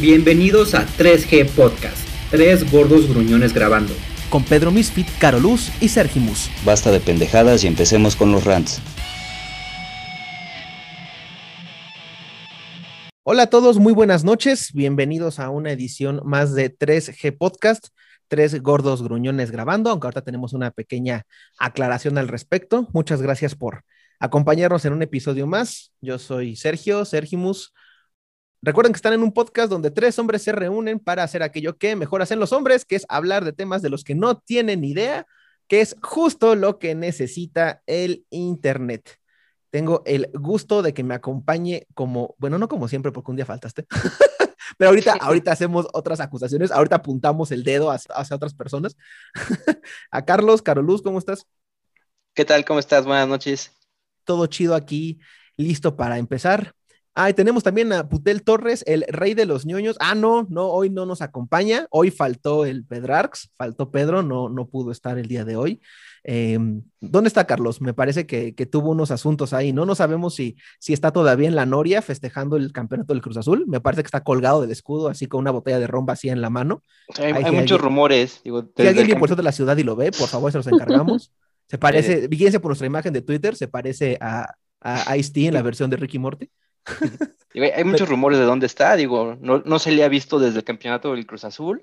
Bienvenidos a 3G Podcast, tres gordos gruñones grabando. Con Pedro Misfit, Caroluz y Sergimus. Basta de pendejadas y empecemos con los rants. Hola a todos, muy buenas noches. Bienvenidos a una edición más de 3G Podcast, tres gordos gruñones grabando, aunque ahorita tenemos una pequeña aclaración al respecto. Muchas gracias por acompañarnos en un episodio más. Yo soy Sergio, Sergimus, Recuerden que están en un podcast donde tres hombres se reúnen para hacer aquello que mejor hacen los hombres, que es hablar de temas de los que no tienen idea, que es justo lo que necesita el Internet. Tengo el gusto de que me acompañe como, bueno, no como siempre, porque un día faltaste, pero ahorita, ahorita hacemos otras acusaciones, ahorita apuntamos el dedo hacia, hacia otras personas. A Carlos, Caroluz, ¿cómo estás? ¿Qué tal? ¿Cómo estás? Buenas noches. Todo chido aquí, listo para empezar. Ah, y tenemos también a Putel Torres, el rey de los ñoños. Ah, no, no, hoy no nos acompaña. Hoy faltó el Pedrarx, faltó Pedro, no, no pudo estar el día de hoy. Em, ¿Dónde está Carlos? Me parece que, tuvo unos asuntos ahí, ¿no? No sabemos si, si está todavía en la Noria festejando el campeonato del Cruz Azul. Me parece que está colgado del escudo, así con una botella de ron vacía en la mano. Hay, muchos rumores. Digo, si alguien viene por de la ciudad y lo ve, por favor, se los encargamos. se parece, fíjense por nuestra imagen de Twitter, se parece a, a Ice-T en la versión de Ricky Morty. hay muchos rumores de dónde está, digo, no, se le ha visto desde el campeonato del Cruz Azul.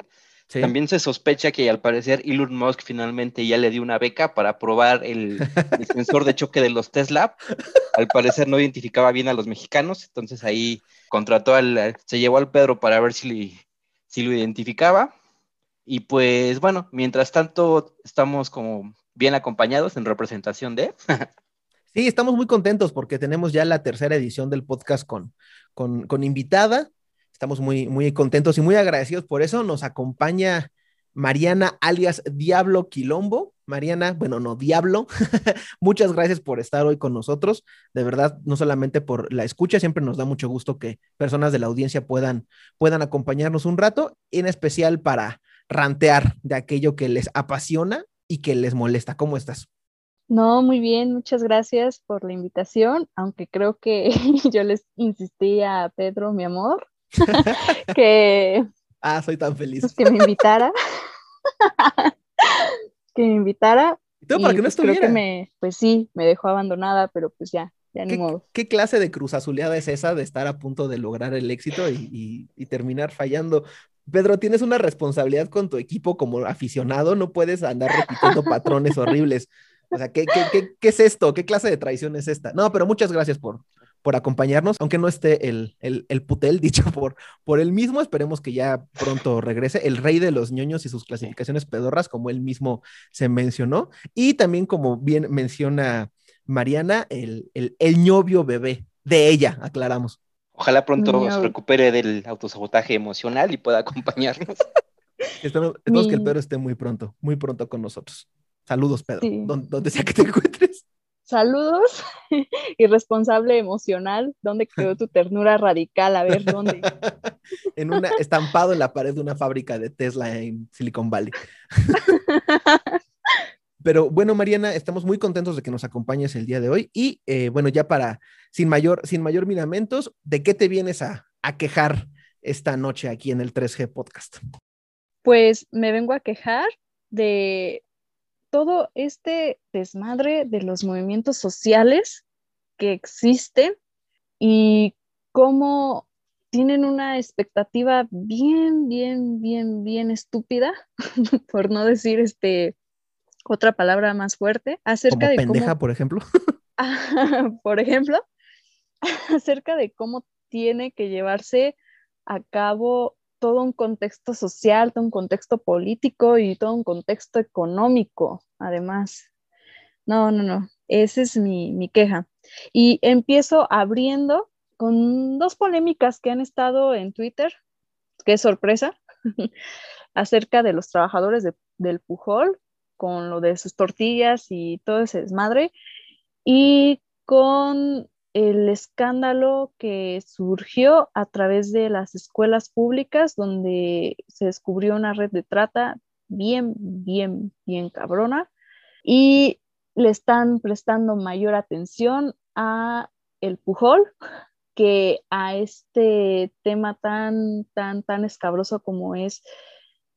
También se sospecha que al parecer Elon Musk finalmente ya le dio una beca para probar el, sensor de choque de los Tesla. Al parecer no identificaba bien a los mexicanos, entonces ahí contrató al, se llevó al Pedro para ver si, si lo identificaba. Y pues bueno, mientras tanto estamos como bien acompañados en representación de... Sí, estamos muy contentos porque tenemos ya la tercera edición del podcast con, con, invitada. Estamos muy, muy contentos y muy agradecidos por eso. Nos acompaña Mariana alias Diablo Quilombo. Mariana, bueno, no, Diablo, muchas gracias por estar hoy con nosotros. De verdad, no solamente por la escucha, siempre nos da mucho gusto que personas de la audiencia puedan, puedan acompañarnos un rato, en especial para rantear de aquello que les apasiona y que les molesta. ¿Cómo estás? No, muy bien, muchas gracias por la invitación, aunque creo que yo les insistí a Pedro, mi amor, que... Ah, soy tan feliz. Pues, que me invitara. que me invitara. ¿Todo para que no pues, estuviera? Creo que me, pues sí, me dejó abandonada, pero pues ya, ya ni modo. ¿Qué clase de cruz azuleada es esa de estar a punto de lograr el éxito y, y terminar fallando? Pedro, tienes una responsabilidad con tu equipo como aficionado, no puedes andar repitiendo patrones horribles. O sea, ¿qué, es esto? ¿Qué clase de traición es esta? No, pero muchas gracias por, por acompañarnos, aunque no esté el, putel dicho por, por él mismo, esperemos que ya pronto regrese, el rey de los ñoños y sus clasificaciones pedorras, como él mismo se mencionó, y también como bien menciona Mariana, el, el, ñovio bebé de ella, aclaramos. Ojalá pronto se recupere del autosabotaje emocional y pueda acompañarnos. esperemos que el Pedro esté muy pronto, muy pronto con nosotros. Saludos, Pedro, donde, sea que te encuentres. Saludos, irresponsable emocional, ¿dónde quedó tu ternura radical? A ver, ¿dónde? en una, estampado en la pared de una fábrica de Tesla en Silicon Valley. Pero bueno, Mariana, estamos muy contentos de que nos acompañes el día de hoy. Y eh, bueno, ya para, sin mayor, sin mayor miramentos, ¿de qué te vienes a, a quejar esta noche aquí en el 3G Podcast? Pues me vengo a quejar de todo este desmadre de los movimientos sociales que existen y cómo tienen una expectativa bien, bien, bien, bien estúpida, por no decir este otra palabra más fuerte, acerca de pendeja, por ejemplo. por ejemplo, acerca de cómo tiene que llevarse a cabo todo un contexto social, todo un contexto político y todo un contexto económico, además. No, no, no, esa es mi, queja. Y empiezo abriendo con dos polémicas que han estado en Twitter, qué sorpresa, acerca de los trabajadores del Pujol, con lo de sus tortillas y todo ese desmadre, y con el escándalo que surgió a través de las escuelas públicas donde se descubrió una red de trata bien, bien, bien cabrona y le están prestando mayor atención a el Pujol que a este tema tan, tan, tan escabroso como es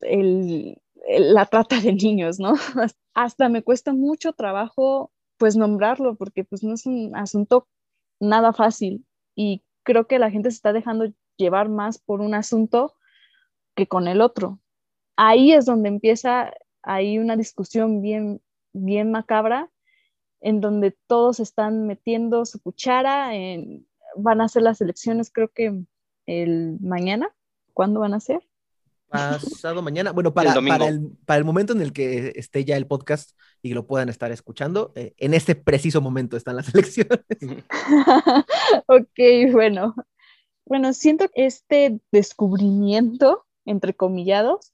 el, la trata de niños, ¿no? Hasta me cuesta mucho trabajo pues nombrarlo porque pues no es un asunto nada fácil y creo que la gente se está dejando llevar más por un asunto que con el otro. Ahí es donde empieza ahí una discusión bien, bien macabra en donde todos están metiendo su cuchara, en, van a ser las elecciones creo que el mañana, ¿cuándo van a ser? Pasado mañana, bueno, para el, para el, para, el, momento en el que esté ya el podcast y lo puedan estar escuchando, eh, en este preciso momento están las elecciones. ok, bueno. Bueno, siento que este descubrimiento, entre comillados,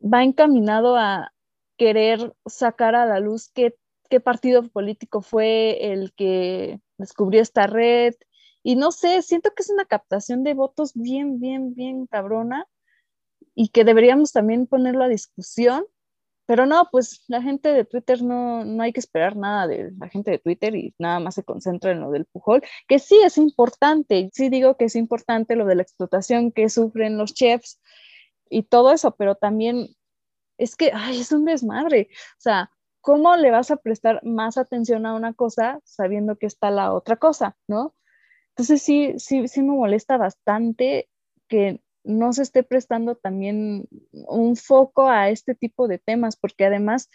va encaminado a querer sacar a la luz qué, qué partido político fue el que descubrió esta red. Y no sé, siento que es una captación de votos bien, bien, bien cabrona y que deberíamos también ponerlo a discusión, pero no, pues la gente de Twitter no, no hay que esperar nada de la gente de Twitter y nada más se concentra en lo del Pujol, que sí es importante, sí digo que es importante lo de la explotación que sufren los chefs y todo eso, pero también es que, ay, es un desmadre, o sea, ¿cómo le vas a prestar más atención a una cosa sabiendo que está la otra cosa, no? Entonces sí, sí, sí me molesta bastante que no se esté prestando también un foco a este tipo de temas, porque además,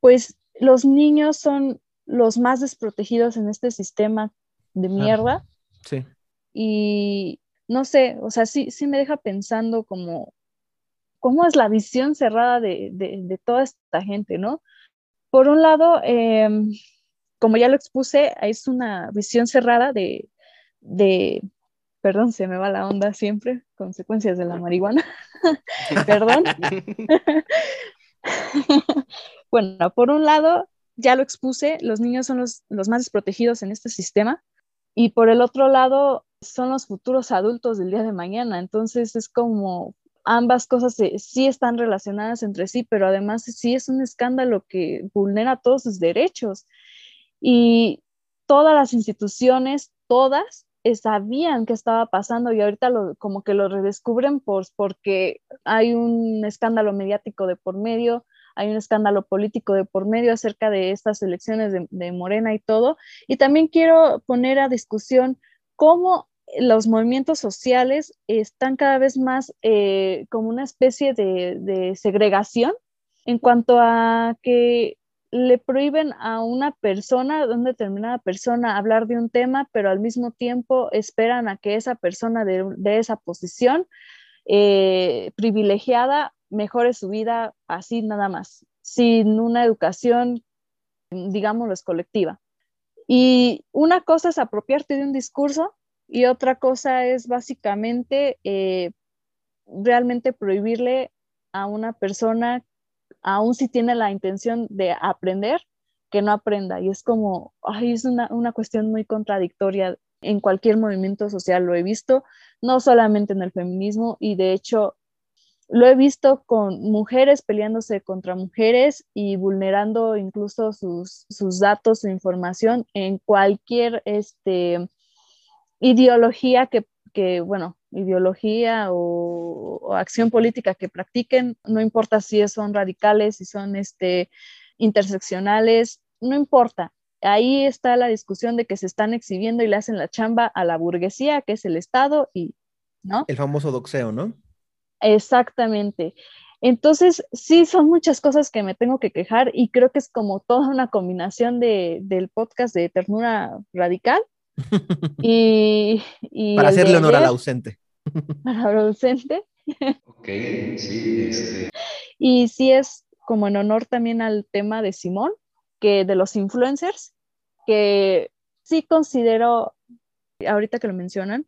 pues los niños son los más desprotegidos en este sistema de mierda. Sí. Y no sé, o sea, sí, sí me deja pensando como, cómo es la visión cerrada de, toda esta gente, ¿no? Por un lado, em, como ya lo expuse, es una visión cerrada de, de perdón, se me va la onda siempre, consecuencias de la marihuana, perdón. bueno, por un lado, ya lo expuse, los niños son los, más desprotegidos en este sistema y por el otro lado, son los futuros adultos del día de mañana, entonces es como ambas cosas sí están relacionadas entre sí, pero además sí es un escándalo que vulnera todos sus derechos. Y todas las instituciones, todas, sabían qué estaba pasando y ahorita lo, como que lo redescubren por, porque hay un escándalo mediático de por medio, hay un escándalo político de por medio acerca de estas elecciones de, Morena y todo. Y también quiero poner a discusión cómo los movimientos sociales están cada vez más eh, como una especie de, de segregación en cuanto a que le prohíben a una persona, a una determinada persona, hablar de un tema, pero al mismo tiempo esperan a que esa persona de, esa posición eh, privilegiada mejore su vida así nada más, sin una educación, digámoslo, es colectiva. Y una cosa es apropiarte de un discurso y otra cosa es básicamente eh, realmente prohibirle a una persona aún si tiene la intención de aprender, que no aprenda. Y es como, ay, es una, una cuestión muy contradictoria en cualquier movimiento social. Lo he visto, no solamente en el feminismo, y de hecho lo he visto con mujeres peleándose contra mujeres y vulnerando incluso sus, sus datos, su información en cualquier este, ideología que, que, bueno, ideología o, acción política que practiquen, no importa si son radicales, si son este, interseccionales, no importa. Ahí está la discusión de que se están exhibiendo y le hacen la chamba a la burguesía, que es el Estado, y, ¿no? El famoso doxeo, ¿no? Exactamente. Entonces, sí, son muchas cosas que me tengo que quejar y creo que es como toda una combinación de, del podcast de Ternura Radical, y, para hacerle honor al ausente. Para el ausente. Ok, sí, este. Y sí es como en honor también al tema de Simón, que de los influencers, que sí considero, ahorita que lo mencionan,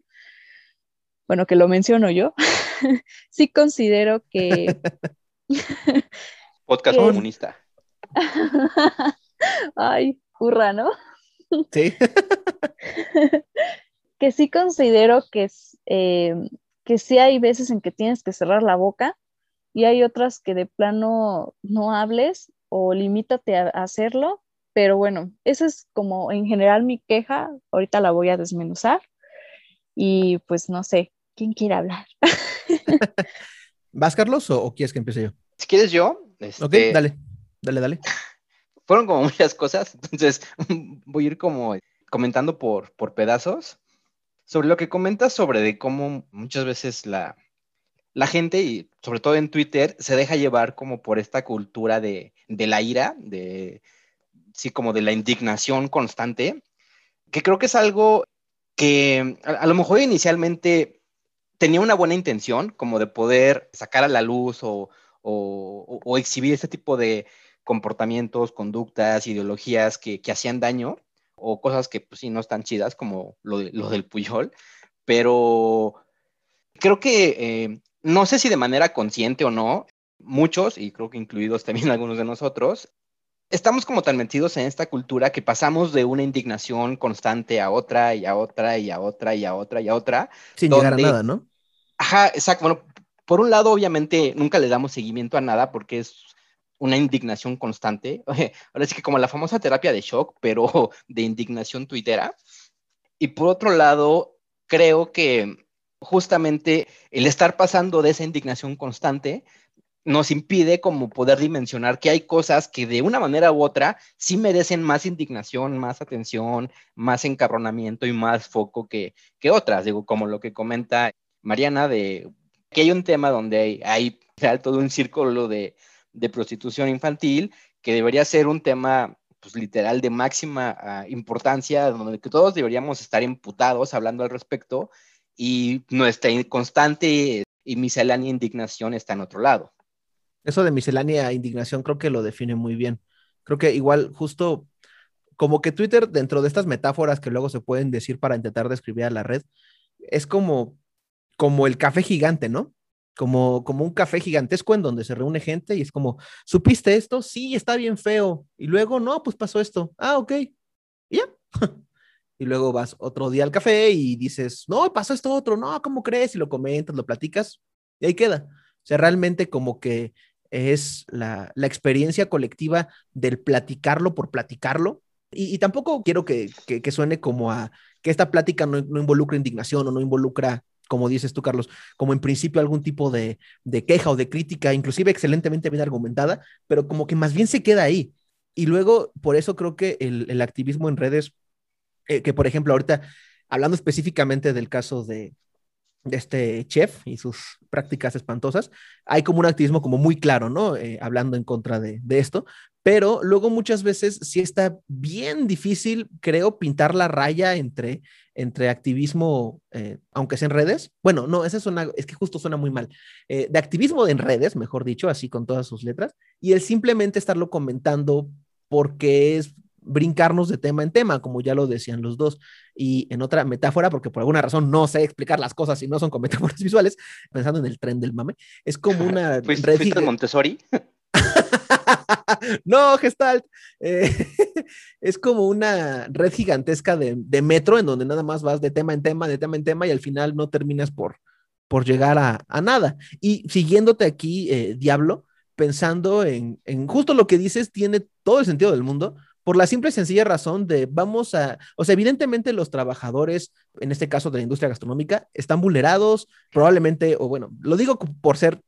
bueno, que lo menciono yo, sí considero que... Podcast comunista. Ay, curra, ¿no? Sí. que sí considero que, eh, que sí hay veces en que tienes que cerrar la boca y hay otras que de plano no hables o limítate a, hacerlo, pero bueno, esa es como en general mi queja, ahorita la voy a desmenuzar. Y pues no sé, ¿quién quiere hablar? ¿Vas, Carlos, o, quieres que empiece yo? Si quieres yo. Este... Ok, dale, dale, dale. Fueron como muchas cosas, entonces voy a ir como comentando por, por pedazos sobre lo que comentas sobre de cómo muchas veces la, la gente, y sobre todo en Twitter, se deja llevar como por esta cultura de, de la ira, de, sí, como de la indignación constante, que creo que es algo que a, lo mejor inicialmente tenía una buena intención, como de poder sacar a la luz o, o, o exhibir este tipo de comportamientos, conductas, ideologías que, que hacían daño, o cosas que pues sí no están chidas, como lo, lo del Puyol, pero creo que eh, no sé si de manera consciente o no, muchos, y creo que incluidos también algunos de nosotros, estamos como tan metidos en esta cultura que pasamos de una indignación constante a otra y a otra y a otra y a otra y a otra. Sin llegar a nada, ¿no? Ajá, exacto. Bueno, por un lado, obviamente, nunca le damos seguimiento a nada porque es una indignación constante. Ahora sí que como la famosa terapia de shock, pero de indignación tuitera. Y por otro lado, creo que justamente el estar pasando de esa indignación constante nos impide como poder dimensionar que hay cosas que de una manera u otra sí merecen más indignación, más atención, más encarronamiento y más foco que, que otras. Digo, como lo que comenta Mariana, de que hay un tema donde hay, hay todo un círculo de, de prostitución infantil, que debería ser un tema pues, literal de máxima ah, importancia, donde todos deberíamos estar imputados hablando al respecto y nuestra constante y miscelánea indignación está en otro lado. Eso de miscelánea indignación creo que lo define muy bien. Creo que igual justo como que Twitter dentro de estas metáforas que luego se pueden decir para intentar describir a la red, es como, como el café gigante, ¿no? Como, como un café gigantesco en donde se reúne gente y es como, ¿supiste esto? Sí, está bien feo. Y luego, no, pues pasó esto. Ah, ok. Y ya. y luego vas otro día al café y dices, no, pasó esto otro. No, ¿cómo crees? Y lo comentas, lo platicas y ahí queda. O sea, realmente como que es la, la experiencia colectiva del platicarlo por platicarlo. Y, tampoco quiero que, que, suene como a que esta plática no, no involucra indignación o no involucra como dices tú, Carlos, como en principio algún tipo de, queja o de crítica, inclusive excelentemente bien argumentada, pero como que más bien se queda ahí. Y luego, por eso creo que el, activismo en redes, eh, que por ejemplo ahorita, hablando específicamente del caso de, de este chef y sus prácticas espantosas, hay como un activismo como muy claro, ¿no? Eh, hablando en contra de, de, esto, pero luego muchas veces sí está bien difícil, creo, pintar la raya entre, entre activismo, eh, aunque sea en redes. Bueno, no, esa suena, es que justo suena muy mal. Eh, de activismo en redes, mejor dicho, así con todas sus letras, y el simplemente estarlo comentando porque es brincarnos de tema en tema, como ya lo decían los dos. Y en otra metáfora, porque por alguna razón no sé explicar las cosas y no son con metáforas visuales, pensando en el tren del mame, es como una... ¿Fuiste, red Montessori? no, Gestalt. Eh, es como una red gigantesca de, metro en donde nada más vas de tema en tema, de tema en tema y al final no terminas por, por llegar a, nada. Y siguiéndote aquí, eh, Diablo, pensando en, en, justo lo que dices, tiene todo el sentido del mundo. Por la simple y sencilla razón de vamos a, o sea, evidentemente los trabajadores, en este caso de la industria gastronómica, están vulnerados, probablemente, o bueno, lo digo por ser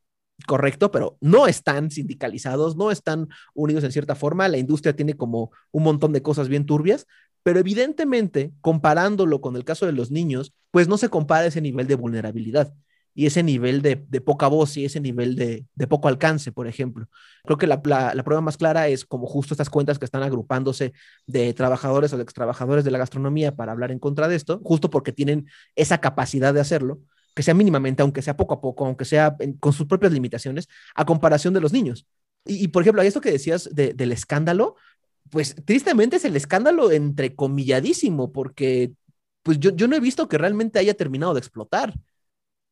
correcto, pero no están sindicalizados, no están unidos en cierta forma. La industria tiene como un montón de cosas bien turbias, pero evidentemente, comparándolo con el caso de los niños, pues no se compara ese nivel de vulnerabilidad y ese nivel de, poca voz y ese nivel de, poco alcance, por ejemplo. Creo que la, prueba más clara es como justo estas cuentas que están agrupándose de trabajadores o de extrabajadores de la gastronomía para hablar en contra de esto, justo porque tienen esa capacidad de hacerlo que sea mínimamente, aunque sea poco a poco, aunque sea con sus propias limitaciones, a comparación de los niños. Y, por ejemplo, esto que decías del escándalo, pues tristemente es el escándalo entrecomilladísimo, porque pues yo, yo no he visto que realmente haya terminado de explotar.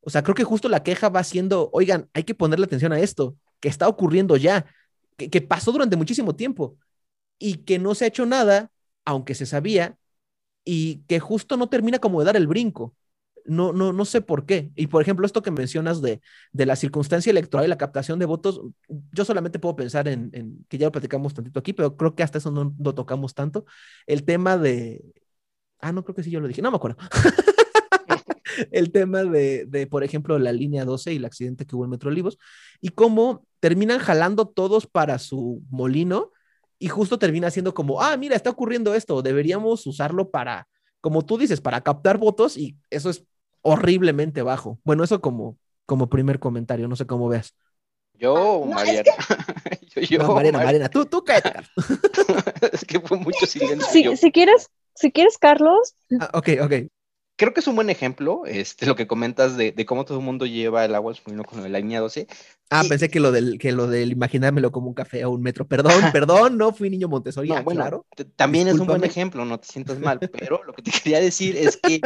O sea, creo que justo la queja va siendo, oigan, hay que ponerle atención a esto, que está ocurriendo ya, que, que pasó durante muchísimo tiempo y que no se ha hecho nada, aunque se sabía, y que justo no termina como de dar el brinco no, no, no sé por qué. Y por ejemplo, esto que mencionas de, la circunstancia electoral y la captación de votos, yo solamente puedo pensar en, que ya lo platicamos tantito aquí, pero creo que hasta eso no lo tocamos tanto. El tema de. Ah, no, creo que sí yo lo dije, no me acuerdo. el tema de, de, por ejemplo, la línea 12 y el accidente que hubo en Metro Olivos, y cómo terminan jalando todos para su molino y justo termina siendo como, ah, mira, está ocurriendo esto, deberíamos usarlo para, como tú dices, para captar votos y eso es horriblemente bajo. Bueno, eso como, como primer comentario, no sé cómo veas. Yo, Mariana. yo, Mariana, Mariana, tú, tú cállate. es que fue mucho silencio. Si, si quieres, si quieres, Carlos. Ah, ok, ok creo que es un buen ejemplo, este, lo que comentas de, cómo todo el mundo lleva el agua submarino con la línea 12. Ah, pensé que lo del, que lo del imaginármelo como un café o un metro. Perdón, perdón, no fui niño Montessori. No, ah, bueno, claro. También es un buen ejemplo, no te sientas mal, pero lo que te quería decir es que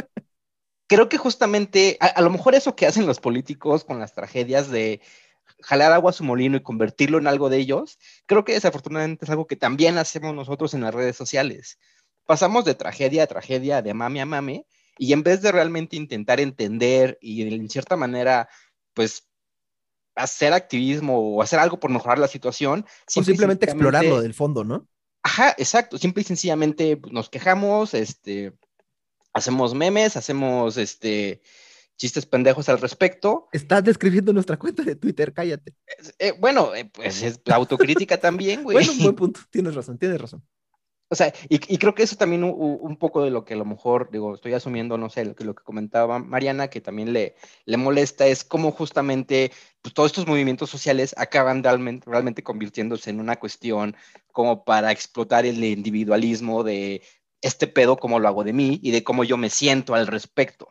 creo que justamente, a, lo mejor eso que hacen los políticos con las tragedias de jalar agua a su molino y convertirlo en algo de ellos, creo que desafortunadamente es algo que también hacemos nosotros en las redes sociales. Pasamos de tragedia a tragedia, de mame a mame, y en vez de realmente intentar entender y en cierta manera, pues, hacer activismo o hacer algo por mejorar la situación. O simplemente explorarlo del fondo, ¿no? Ajá, exacto. Simple y sencillamente nos quejamos, este, hacemos memes, hacemos este, chistes pendejos al respecto. Estás describiendo nuestra cuenta de Twitter, cállate. Eh, bueno, eh, pues es la autocrítica también, güey. Bueno, buen punto, tienes razón, tienes razón. O sea, y, creo que eso también un, poco de lo que a lo mejor, digo, estoy asumiendo, no sé, lo que, lo que comentaba Mariana, que también le, le molesta, es cómo justamente pues, todos estos movimientos sociales acaban realmente, realmente convirtiéndose en una cuestión como para explotar el individualismo de este pedo, como lo hago de mí y de cómo yo me siento al respecto.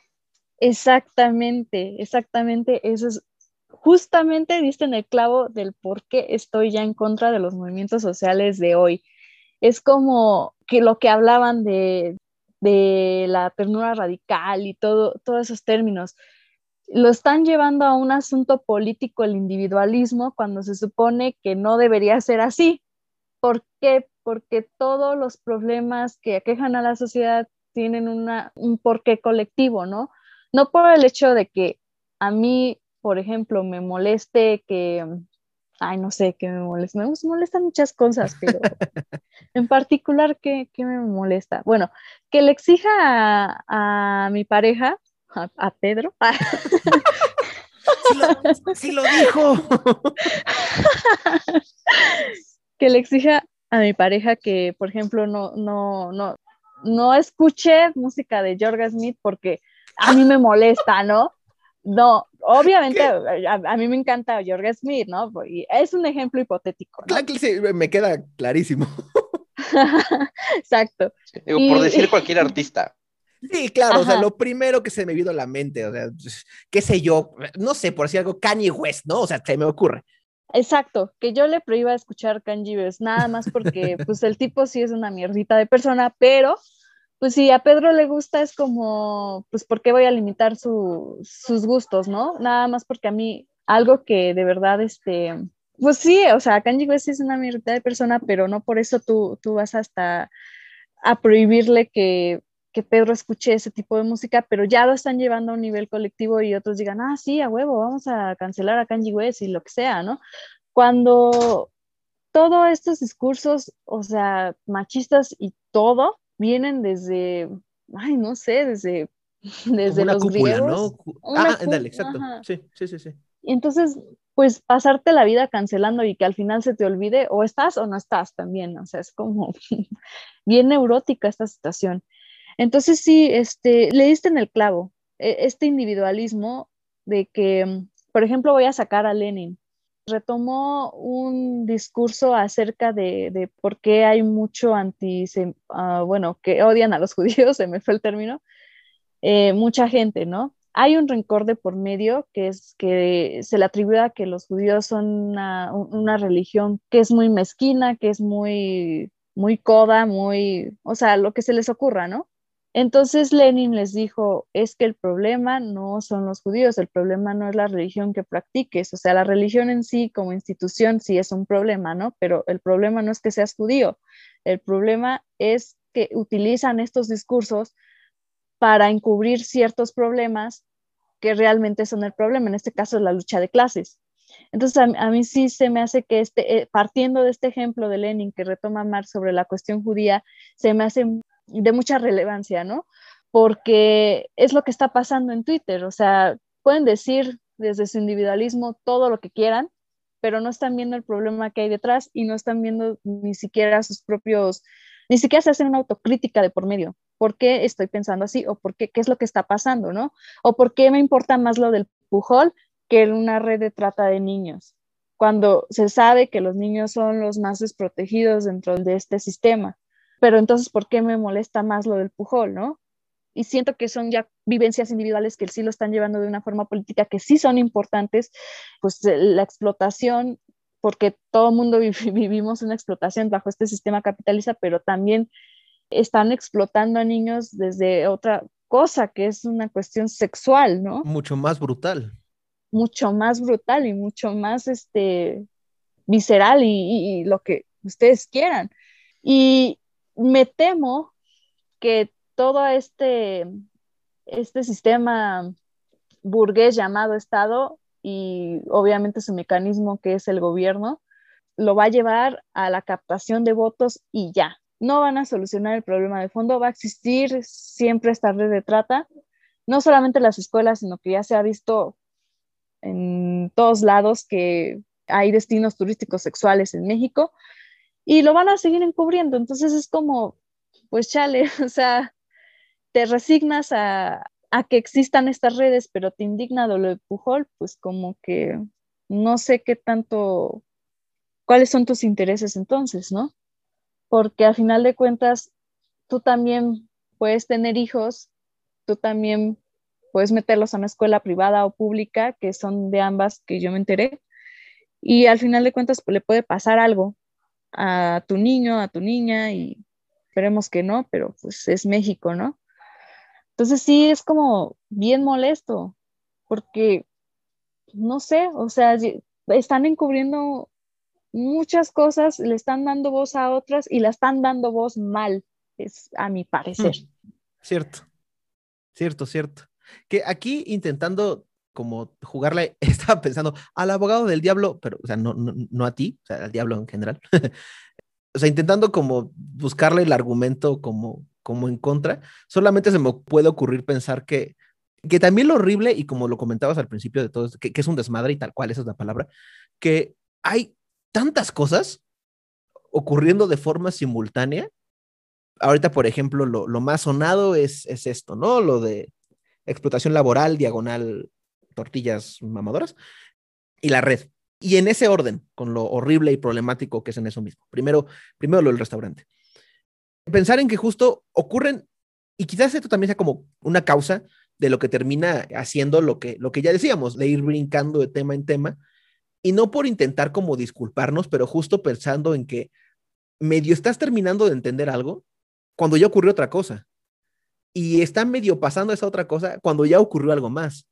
Exactamente, exactamente, eso es justamente diste en el clavo del por qué estoy ya en contra de los movimientos sociales de hoy es como que lo que hablaban de, la ternura radical y todo, todos esos términos, lo están llevando a un asunto político, el individualismo, cuando se supone que no debería ser así. ¿Por qué? Porque todos los problemas que aquejan a la sociedad tienen una, un porqué colectivo, ¿no? No por el hecho de que a mí, por ejemplo, me moleste que ay, no sé, qué me molesta. Me molestan muchas cosas, pero en particular, ¿qué, me molesta? Bueno, que le exija a, mi pareja, a, Pedro. sí, lo, dijo. que le exija a mi pareja que, por ejemplo, no, no, no, no escuche música de George Smith porque a mí me molesta, ¿no? No, obviamente a, mí me encanta George Smith, ¿no? Y es un ejemplo hipotético. Claro que sí, me queda clarísimo. Exacto. por decir cualquier artista. Sí, claro, o sea, lo primero que se me vino a la mente, o sea, pues, qué sé yo, no sé, por decir algo, Kanye West, ¿no? O sea, se me ocurre. Exacto, que yo le prohíba escuchar Kanye West, nada más porque, pues, el tipo sí es una mierdita de persona, pero pues si a Pedro le gusta es como, pues ¿por qué voy a limitar sus gustos, no? Nada más porque a mí algo que de verdad, este, pues sí, o sea, Kanye West es una mierda de persona, pero no por eso tú, tú vas hasta a prohibirle que, que Pedro escuche ese tipo de música, pero ya lo están llevando a un nivel colectivo y otros digan, ah, sí, a huevo, vamos a cancelar a Kanye West y lo que sea, ¿no? Cuando todos estos discursos, o sea, machistas y todo, vienen desde, ay, no sé, desde, desde una los cúpula, griegos. ¿no? Ah, dale, exacto. Sí, sí, sí, sí. Y entonces, pues pasarte la vida cancelando y que al final se te olvide, o estás o no estás también, o sea, es como bien neurótica esta situación. Entonces, sí, este, le diste en el clavo, e, este individualismo de que, por ejemplo, voy a sacar a Lenin retomó un discurso acerca de, por qué hay mucho anti, uh, bueno, que odian a los judíos, se me fue el término, eh, mucha gente, ¿no? Hay un rencor de por medio que es que se le atribuye a que los judíos son una, una religión que es muy mezquina, que es muy, muy coda, muy, o sea, lo que se les ocurra, ¿no? Entonces Lenin les dijo, es que el problema no son los judíos, el problema no es la religión que practiques, o sea, la religión en sí como institución sí es un problema, ¿no? Pero el problema no es que seas judío, el problema es que utilizan estos discursos para encubrir ciertos problemas que realmente son el problema, en este caso la lucha de clases. Entonces, a, mí sí se me hace que este, eh, partiendo de este ejemplo de Lenin que retoma Marx sobre la cuestión judía, se me hace de mucha relevancia, ¿no? porque es lo que está pasando en Twitter. O sea, pueden decir desde su individualismo todo lo que quieran, pero no están viendo el problema que hay detrás y no están viendo ni siquiera sus propios, ni siquiera se hacen una autocrítica de por medio. ¿Por qué estoy pensando así? ¿O por qué, qué es lo que está pasando? ¿No? ¿O por qué me importa más lo del pujol que una red de trata de niños? Cuando se sabe que los niños son los más desprotegidos dentro de este sistema. Pero entonces, ¿por qué me molesta más lo del pujol? ¿No? y siento que son ya vivencias individuales que sí lo están llevando de una forma política que sí son importantes, pues eh, la explotación, porque todo el mundo vivimos una explotación bajo este sistema capitalista, pero también están explotando a niños desde otra cosa, que es una cuestión sexual, ¿no? Mucho más brutal. Mucho más brutal y mucho más este, visceral y, y lo que ustedes quieran. Y me temo que todo este, este sistema burgués llamado Estado y obviamente su mecanismo que es el gobierno, lo va a llevar a la captación de votos y ya. No van a solucionar el problema de fondo, va a existir siempre esta red de trata, no solamente en las escuelas, sino que ya se ha visto en todos lados que hay destinos turísticos sexuales en México y lo van a seguir encubriendo. Entonces es como, pues chale, o sea, te resignas a, que existan estas redes, pero te indigna lo de Pujol, pues como que no sé qué tanto, cuáles son tus intereses entonces, ¿no? Porque al final de cuentas, tú también puedes tener hijos, tú también puedes meterlos a una escuela privada o pública, que son de ambas que yo me enteré, y al final de cuentas pues, le puede pasar algo a tu niño, a tu niña, y esperemos que no, pero pues es México, ¿no? Entonces sí es como bien molesto, porque no sé, o sea, están encubriendo muchas cosas, le están dando voz a otras y la están dando voz mal, es a mi parecer. Mm, cierto, cierto, cierto. Que aquí intentando como jugarle, estaba pensando al abogado del diablo, pero, o sea, no, no, no a ti, o sea, al diablo en general. o sea, intentando como buscarle el argumento como como en contra, solamente se me puede ocurrir pensar que, que también lo horrible, y como lo comentabas al principio de todo, que, es un desmadre y tal cual, esa es la palabra, que hay tantas cosas ocurriendo de forma simultánea. Ahorita, por ejemplo, lo, lo más sonado es, es esto, ¿no? Lo de explotación laboral, diagonal, tortillas mamadoras, y la red. Y en ese orden, con lo horrible y problemático que es en eso mismo. Primero, primero lo del restaurante pensar en que justo ocurren, y quizás esto también sea como una causa de lo que termina haciendo lo que, lo que ya decíamos, de ir brincando de tema en tema, y no por intentar como disculparnos, pero justo pensando en que medio estás terminando de entender algo cuando ya ocurrió otra cosa. Y está medio pasando esa otra cosa cuando ya ocurrió algo más.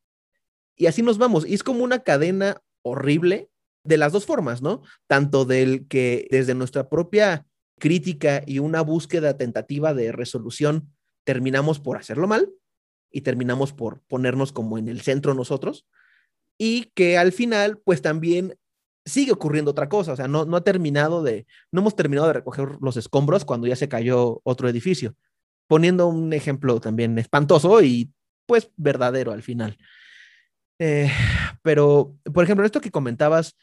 Y así nos vamos. Y es como una cadena horrible de las dos formas, ¿no? Tanto del que desde nuestra propia crítica y una búsqueda tentativa de resolución, terminamos por hacerlo mal y terminamos por ponernos como en el centro nosotros y que al final pues también sigue ocurriendo otra cosa, o sea, no, no ha terminado de, no hemos terminado de recoger los escombros cuando ya se cayó otro edificio, poniendo un ejemplo también espantoso y pues verdadero al final. Eh, pero, por ejemplo, esto que comentabas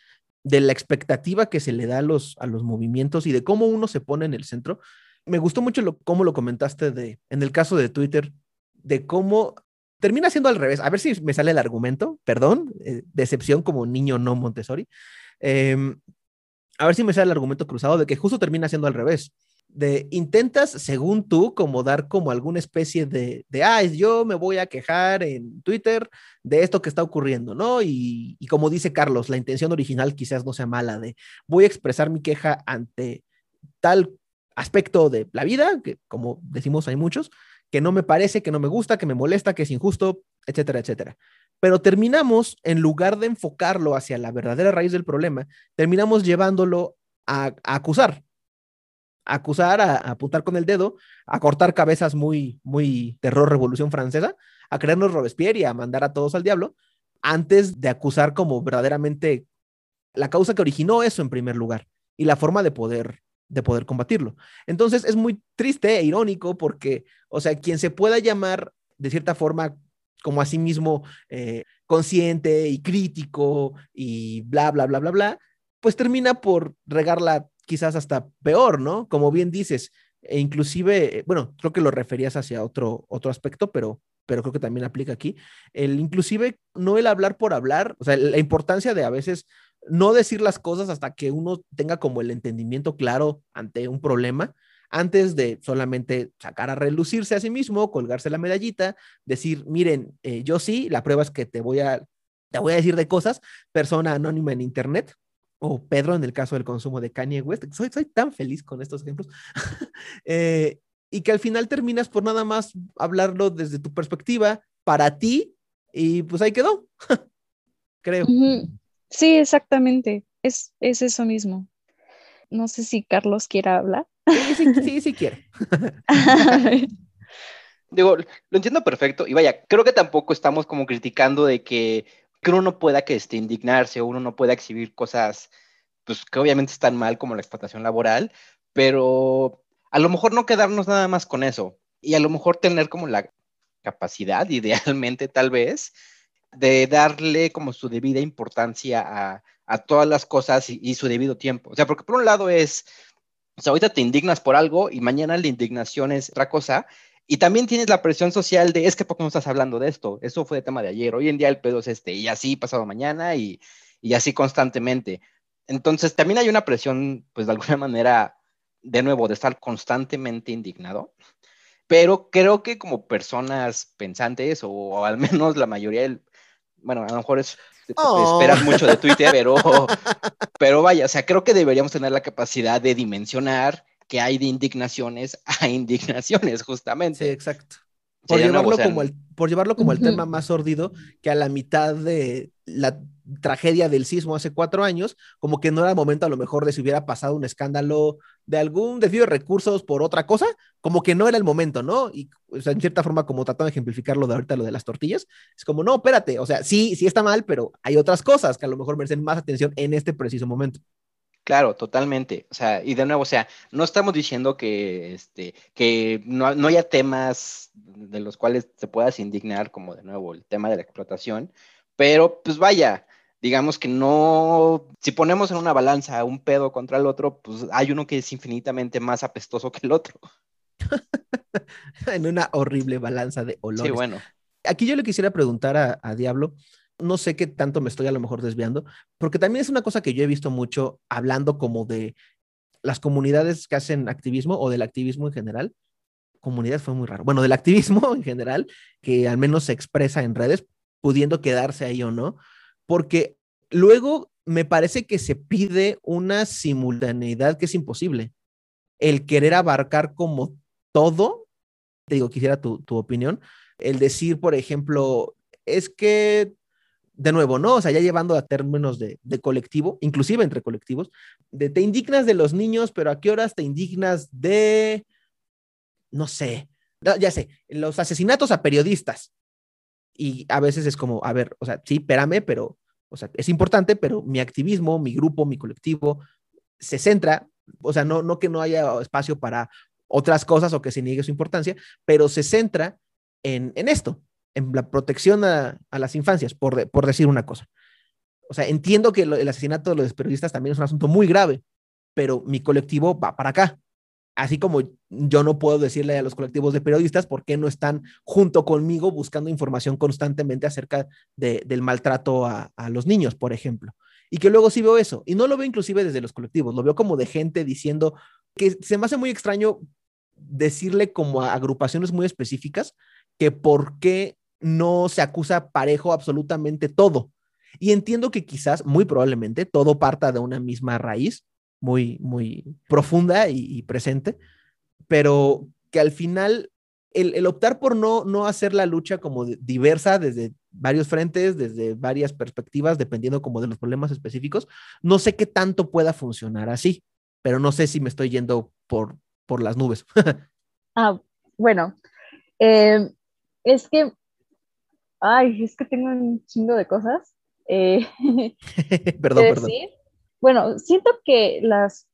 de la expectativa que se le da a los, a los movimientos y de cómo uno se pone en el centro. Me gustó mucho cómo lo comentaste de, en el caso de Twitter, de cómo termina siendo al revés. A ver si me sale el argumento, perdón, eh, decepción como niño no Montessori. Em, a ver si me sale el argumento cruzado de que justo termina siendo al revés de intentas, según tú, como dar como alguna especie de, de, ah, yo me voy a quejar en Twitter de esto que está ocurriendo, ¿no? Y, y, como dice Carlos, la intención original quizás no sea mala, de voy a expresar mi queja ante tal aspecto de la vida, que como decimos hay muchos, que no me parece, que no me gusta, que me molesta, que es injusto, etcétera, etcétera. Pero terminamos, en lugar de enfocarlo hacia la verdadera raíz del problema, terminamos llevándolo a, a acusar, acusar, a, apuntar con el dedo, a cortar cabezas muy, muy terror revolución francesa, a creernos Robespierre y a mandar a todos al diablo, antes de acusar como verdaderamente la causa que originó eso en primer lugar y la forma de poder de poder combatirlo. Entonces es muy triste e irónico porque, o sea, quien se pueda llamar de cierta forma como a sí mismo eh, consciente y crítico y bla, bla, bla, bla, bla, pues termina por regarla quizás hasta peor, ¿no? Como bien dices, e inclusive, bueno, creo que lo referías hacia otro, otro aspecto, pero, pero creo que también aplica aquí, el inclusive no el hablar por hablar, o sea, la importancia de a veces no decir las cosas hasta que uno tenga como el entendimiento claro ante un problema, antes de solamente sacar a relucirse a sí mismo, colgarse la medallita, decir, miren, eh, yo sí, la prueba es que te voy a, te voy a decir de cosas, persona anónima en internet, o Pedro en el caso del consumo de Kanye West, soy, soy tan feliz con estos ejemplos, eh, y que al final terminas por nada más hablarlo desde tu perspectiva, para ti, y pues ahí quedó, creo. Sí, exactamente, es, es eso mismo. No sé si Carlos quiera hablar. Sí, sí, sí, sí quiere. Digo, lo entiendo perfecto y vaya, creo que tampoco estamos como criticando de que, que uno no pueda que este, indignarse uno no pueda exhibir cosas pues que obviamente están mal como la explotación laboral, pero a lo mejor no quedarnos nada más con eso y a lo mejor tener como la capacidad, idealmente tal vez, de darle como su debida importancia a, a todas las cosas y, y, su debido tiempo. O sea, porque por un lado es, o sea, ahorita te indignas por algo y mañana la indignación es otra cosa. Y también tienes la presión social de, es que ¿por qué no estás hablando de esto? Eso fue el tema de ayer. Hoy en día el pedo es este, y así pasado mañana y, y así constantemente. Entonces también hay una presión, pues de alguna manera, de nuevo, de estar constantemente indignado. Pero creo que como personas pensantes, o, o al menos la mayoría del, bueno, a lo mejor es oh. esperas mucho de Twitter, pero, pero vaya, o sea, creo que deberíamos tener la capacidad de dimensionar que hay de indignaciones a indignaciones, justamente. Sí, exacto. Por, llevarlo, como el, por llevarlo como el tema más sórdido, que a la mitad de la tragedia del sismo hace cuatro años, como que no era el momento a lo mejor de si hubiera pasado un escándalo de algún desvío de recursos por otra cosa, como que no era el momento, ¿no? Y o sea, en cierta forma, como tratando de ejemplificar lo de ahorita, lo de las tortillas, es como, no, espérate, o sea, sí, sí está mal, pero hay otras cosas que a lo mejor merecen más atención en este preciso momento. Claro, totalmente. O sea, y de nuevo, o sea, no estamos diciendo que, este, que no, no haya temas de los cuales te puedas indignar, como de nuevo el tema de la explotación, pero pues vaya, digamos que no, si ponemos en una balanza un pedo contra el otro, pues hay uno que es infinitamente más apestoso que el otro. en una horrible balanza de olores. Sí, bueno. Aquí yo le quisiera preguntar a, a, Diablo, no sé qué tanto me estoy a lo mejor desviando, porque también es una cosa que yo he visto mucho hablando como de las comunidades que hacen activismo o del activismo en general. Comunidad fue muy raro. Bueno, del activismo en general, que al menos se expresa en redes, pudiendo quedarse ahí o no porque luego me parece que se pide una simultaneidad que es imposible. El querer abarcar como todo, te digo, quisiera tu, tu opinión, el decir, por ejemplo, es que, de nuevo, ¿no? O sea, ya llevando a términos de, colectivo, inclusive entre colectivos, de te indignas de los niños, pero ¿a qué horas te indignas de, no sé, ya sé, los asesinatos a periodistas? Y a veces es como, a ver, o sea, sí, espérame, pero, o sea, es importante, pero mi activismo, mi grupo, mi colectivo, se centra, o sea, no, no que no haya espacio para otras cosas o que se niegue su importancia, pero se centra en, en esto, en la protección a, a las infancias, por, de, por decir una cosa. O sea, entiendo que el asesinato de los periodistas también es un asunto muy grave, pero mi colectivo va para acá así como yo no puedo decirle a los colectivos de periodistas por qué no están junto conmigo buscando información constantemente acerca de, del maltrato a, a, los niños, por ejemplo. Y que luego sí veo eso. Y no lo veo inclusive desde los colectivos, lo veo como de gente diciendo que se me hace muy extraño decirle como a agrupaciones muy específicas que por qué no se acusa parejo absolutamente todo. Y entiendo que quizás, muy probablemente, todo parta de una misma raíz, muy, muy profunda y, presente, pero que al final el, el, optar por no, no hacer la lucha como diversa desde varios frentes, desde varias perspectivas, dependiendo como de los problemas específicos, no sé qué tanto pueda funcionar así, pero no sé si me estoy yendo por, por las nubes. ah, bueno, eh, es que, ay, es que tengo un chingo de cosas. Eh, perdón, perdón bueno, siento que las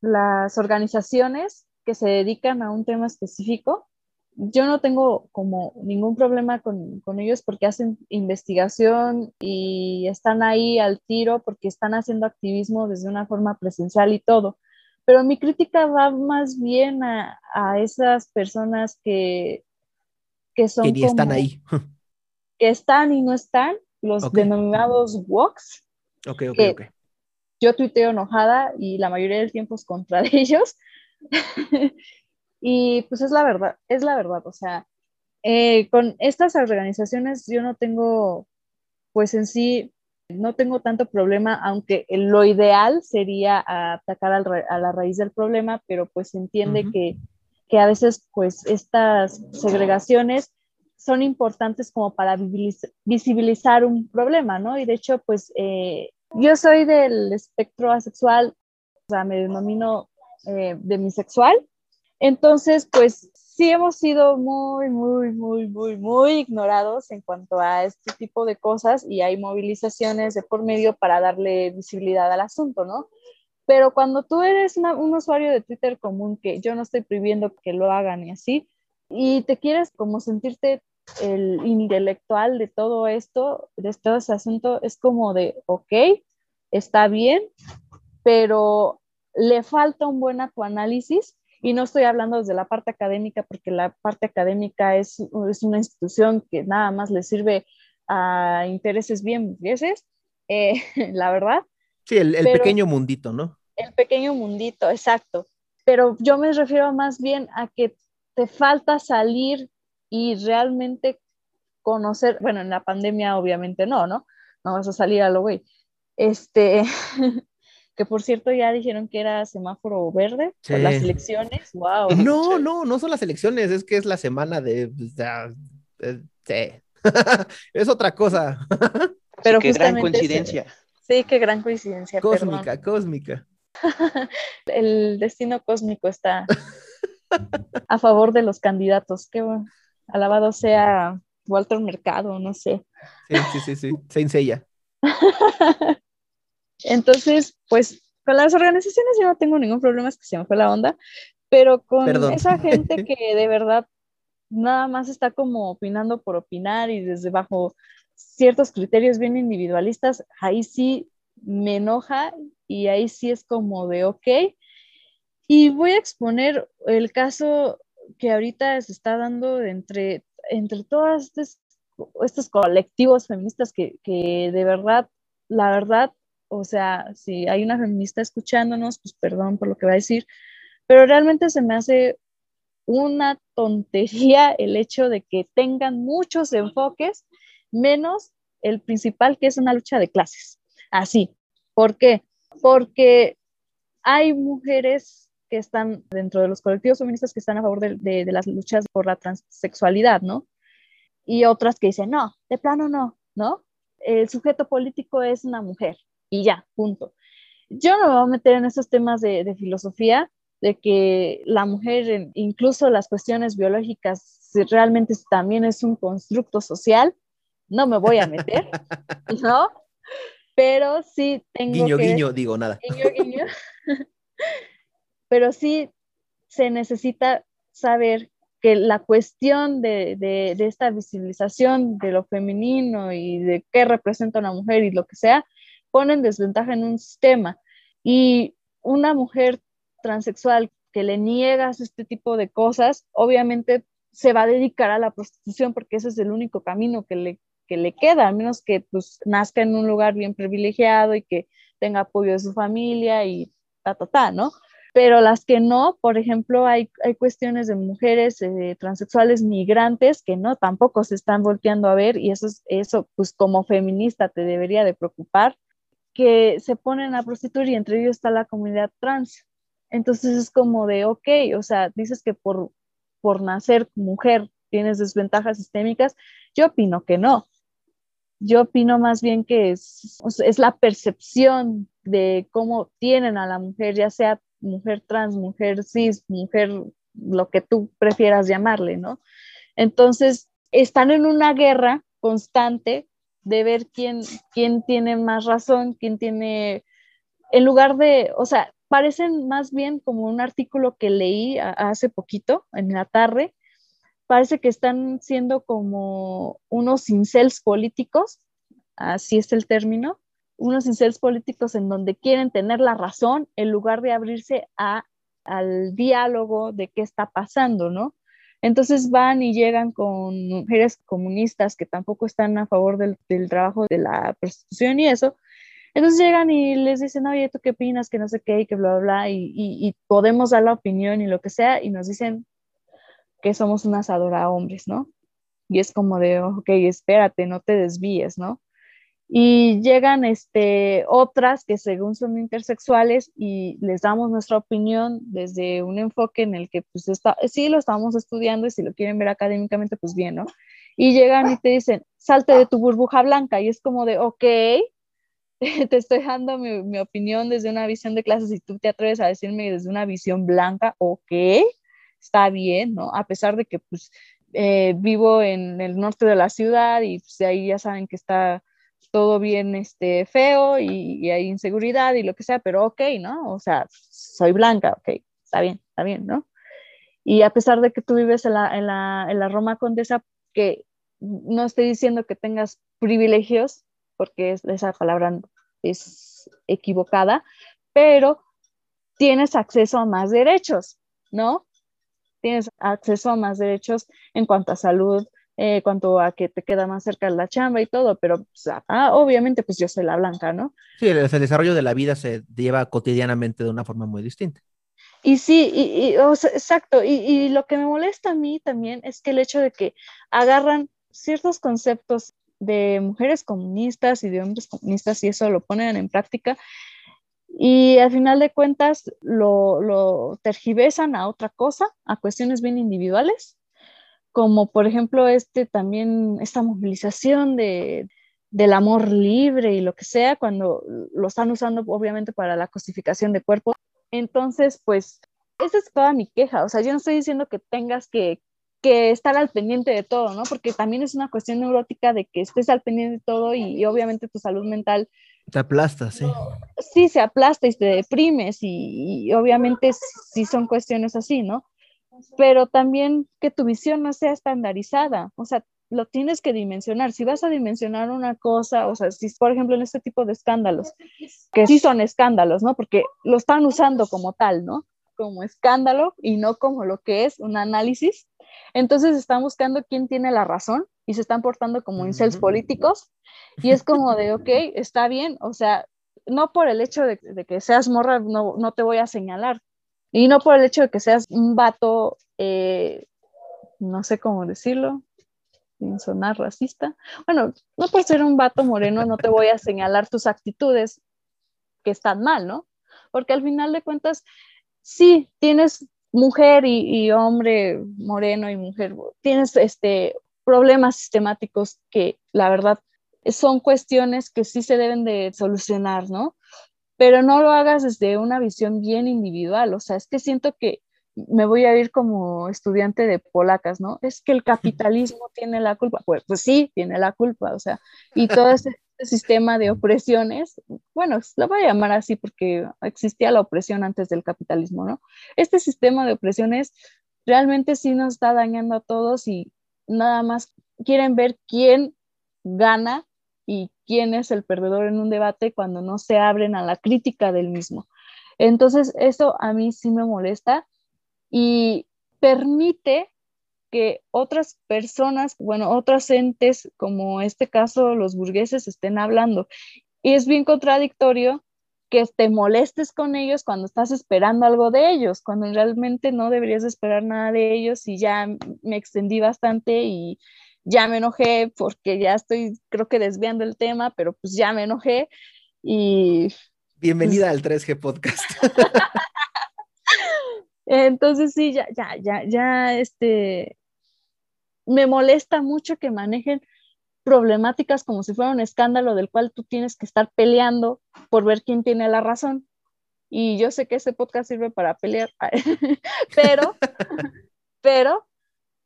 las organizaciones que se dedican a un tema específico, yo no tengo como ningún problema con, con, ellos porque hacen investigación y están ahí al tiro porque están haciendo activismo desde una forma presencial y todo. Pero mi crítica va más bien a, a esas personas que, que son... Que están ahí. Que están y no están, los denominados walks. Ok, ok, ok. Yo tuiteo enojada y la mayoría del tiempo es contra ellos. y pues es la verdad, es la verdad. O sea, eh, con estas organizaciones yo no tengo, pues en sí, no tengo tanto problema, aunque lo ideal sería atacar a la raíz del problema, pero pues se entiende que, que, a veces pues estas segregaciones son importantes como para visibilizar un problema, ¿no? Y de hecho pues eh, yo soy del espectro asexual, o sea, me denomino eh, demisexual, entonces pues sí hemos sido muy, muy, muy, muy, muy ignorados en cuanto a este tipo de cosas y hay movilizaciones de por medio para darle visibilidad al asunto, ¿no? Pero cuando tú eres un usuario de Twitter común, que yo no estoy prohibiendo que lo hagan y así, y te quieres como sentirte el intelectual de todo esto, de todo ese asunto, es como de, ok, está bien, pero le falta un buen análisis y no estoy hablando desde la parte académica, porque la parte académica es, es una institución que nada más le sirve a intereses bien eh, la verdad. Sí, el, el pequeño mundito, ¿no? El pequeño mundito, exacto. Pero yo me refiero más bien a que te falta salir y realmente conocer, bueno, en la pandemia obviamente no, ¿no? No vas a salir a lo güey. Este, que por cierto ya dijeron que era semáforo verde por las elecciones. Wow. No, no, no son las elecciones, es que es la semana de. sí. es otra cosa. Pero qué gran coincidencia. Sí, qué gran coincidencia. Cósmica, cósmica. El destino cósmico está a favor de los candidatos. Qué bueno. Alabado sea Walter Mercado, no sé. Sí, sí, sí, sí. Se ensella. Entonces, pues con las organizaciones yo no tengo ningún problema, es que se me fue la onda, pero con esa gente que de verdad nada más está como opinando por opinar y desde bajo ciertos criterios bien individualistas, ahí sí me enoja y ahí sí es como de ok. Y voy a exponer el caso que ahorita se está dando entre, entre todos estos, estos colectivos feministas que, que de verdad, la verdad, o sea, si hay una feminista escuchándonos, pues perdón por lo que va a decir, pero realmente se me hace una tontería el hecho de que tengan muchos enfoques, menos el principal, que es una lucha de clases. Así. ¿Por qué? Porque hay mujeres que están dentro de los colectivos feministas que están a favor de, de, de las luchas por la transexualidad, ¿no? Y otras que dicen, no, de plano no, ¿no? El sujeto político es una mujer y ya, punto. Yo no me voy a meter en esos temas de, filosofía, de que la mujer, incluso las cuestiones biológicas, realmente también es un constructo social, no me voy a meter, ¿no? Pero sí tengo guiño, Guiño, digo nada. Guiño, guiño. Pero sí se necesita saber que la cuestión de, de, de, esta visibilización de lo femenino y de qué representa una mujer y lo que sea, pone en desventaja en un sistema. Y una mujer transexual que le niegas este tipo de cosas, obviamente se va a dedicar a la prostitución porque ese es el único camino que le, que le queda, a menos que pues, nazca en un lugar bien privilegiado y que tenga apoyo de su familia y ta, ta, ta, ¿no? Pero las que no, por ejemplo, hay, hay cuestiones de mujeres eh, transexuales migrantes que no, tampoco se están volteando a ver y eso, eso, pues como feminista te debería de preocupar que se ponen a prostituir y entre ellos está la comunidad trans. Entonces es como de, ok, o sea, dices que por, por nacer mujer tienes desventajas sistémicas. Yo opino que no. Yo opino más bien que es, es la percepción de cómo tienen a la mujer, ya sea mujer trans, mujer cis, mujer, lo que tú prefieras llamarle, ¿no? Entonces, están en una guerra constante de ver quién, quién tiene más razón, quién tiene, en lugar de, o sea, parecen más bien como un artículo que leí hace poquito, en la tarde, parece que están siendo como unos incels políticos, así es el término, unos incels políticos en donde quieren tener la razón en lugar de abrirse a, al diálogo de qué está pasando, ¿no? Entonces van y llegan con mujeres comunistas que tampoco están a favor del, trabajo de la prostitución y eso. Entonces llegan y les dicen, oye, ¿tú qué opinas? Que no sé qué, y que bla, bla, bla, y, y, podemos dar la opinión y lo que sea, y nos dicen que somos unas adora hombres, ¿no? Y es como de, ok, espérate, no te desvíes, ¿no? y llegan este, otras que según son intersexuales y les damos nuestra opinión desde un enfoque en el que pues está, sí lo estamos estudiando y si lo quieren ver académicamente pues bien, ¿no? Y llegan y te dicen, salte de tu burbuja blanca y es como de, ok, te estoy dando mi, mi opinión desde una visión de clases y tú te atreves a decirme desde una visión blanca, ok, está bien, ¿no? A pesar de que pues eh, vivo en el norte de la ciudad y pues ahí ya saben que está todo bien este, feo y, hay inseguridad y lo que sea, pero ok, ¿no? O sea, soy blanca, ok, está bien, está bien, ¿no? Y a pesar de que tú vives en la, en la, en la Roma Condesa, que no estoy diciendo que tengas privilegios, porque esa palabra es equivocada, pero tienes acceso a más derechos, ¿no? Tienes acceso a más derechos en cuanto a salud, eh, cuanto a que te queda más cerca la chamba y todo, pero pues, ah, obviamente pues yo soy la blanca, ¿no? Sí, el, desarrollo de la vida se lleva cotidianamente de una forma muy distinta. Y sí, y, exacto, y, y, lo que me molesta a mí también es que el hecho de que agarran ciertos conceptos de mujeres comunistas y de hombres comunistas y eso lo ponen en práctica y al final de cuentas lo, lo tergiversan a otra cosa, a cuestiones bien individuales como por ejemplo este también, esta movilización de, del amor libre y lo que sea, cuando lo están usando obviamente para la cosificación de cuerpo. Entonces, pues, esa es toda mi queja. O sea, yo no estoy diciendo que tengas que, que estar al pendiente de todo, ¿no? Porque también es una cuestión neurótica de que estés al pendiente de todo y, obviamente tu salud mental. Te aplasta, sí. Sí, se aplasta y te deprimes y, y obviamente sí son cuestiones así, ¿no? pero también que tu visión no sea estandarizada, o sea, lo tienes que dimensionar. Si vas a dimensionar una cosa, o sea, si por ejemplo en este tipo de escándalos, que sí son escándalos, ¿no? Porque lo están usando como tal, ¿no? Como escándalo y no como lo que es un análisis. Entonces están buscando quién tiene la razón y se están portando como incels políticos y es como de, ok, está bien, o sea, no por el hecho de, que seas morra, no, no te voy a señalar, y no por el hecho de que seas un vato, eh, no sé cómo decirlo, sin sonar racista. Bueno, no por ser un vato moreno no te voy a señalar tus actitudes que están mal, ¿no? Porque al final de cuentas, sí, tienes mujer y, hombre moreno y mujer, tienes este, problemas sistemáticos que la verdad son cuestiones que sí se deben de solucionar, ¿no? pero no lo hagas desde una visión bien individual, o sea, es que siento que me voy a ir como estudiante de polacas, ¿no? Es que el capitalismo tiene la culpa, pues, pues sí, tiene la culpa, o sea, y todo ese, sistema de opresiones, bueno, lo voy a llamar así porque existía la opresión antes del capitalismo, ¿no? Este sistema de opresiones realmente sí nos está dañando a todos y nada más quieren ver quién gana y quién es el perdedor en un debate cuando no se abren a la crítica del mismo. Entonces, eso a mí sí me molesta y permite que otras personas, bueno, otros entes, como este caso los burgueses, estén hablando. Y es bien contradictorio que te molestes con ellos cuando estás esperando algo de ellos, cuando realmente no deberías esperar nada de ellos y ya me extendí bastante y, ya me enojé porque ya estoy, creo que desviando el tema, pero pues ya me enojé y... Bienvenida al 3G Podcast. Entonces sí, ya, ya, ya, ya, este, me molesta mucho que manejen problemáticas como si fuera un escándalo del cual tú tienes que estar peleando por ver quién tiene la razón. Y yo sé que este podcast sirve para pelear, pero, pero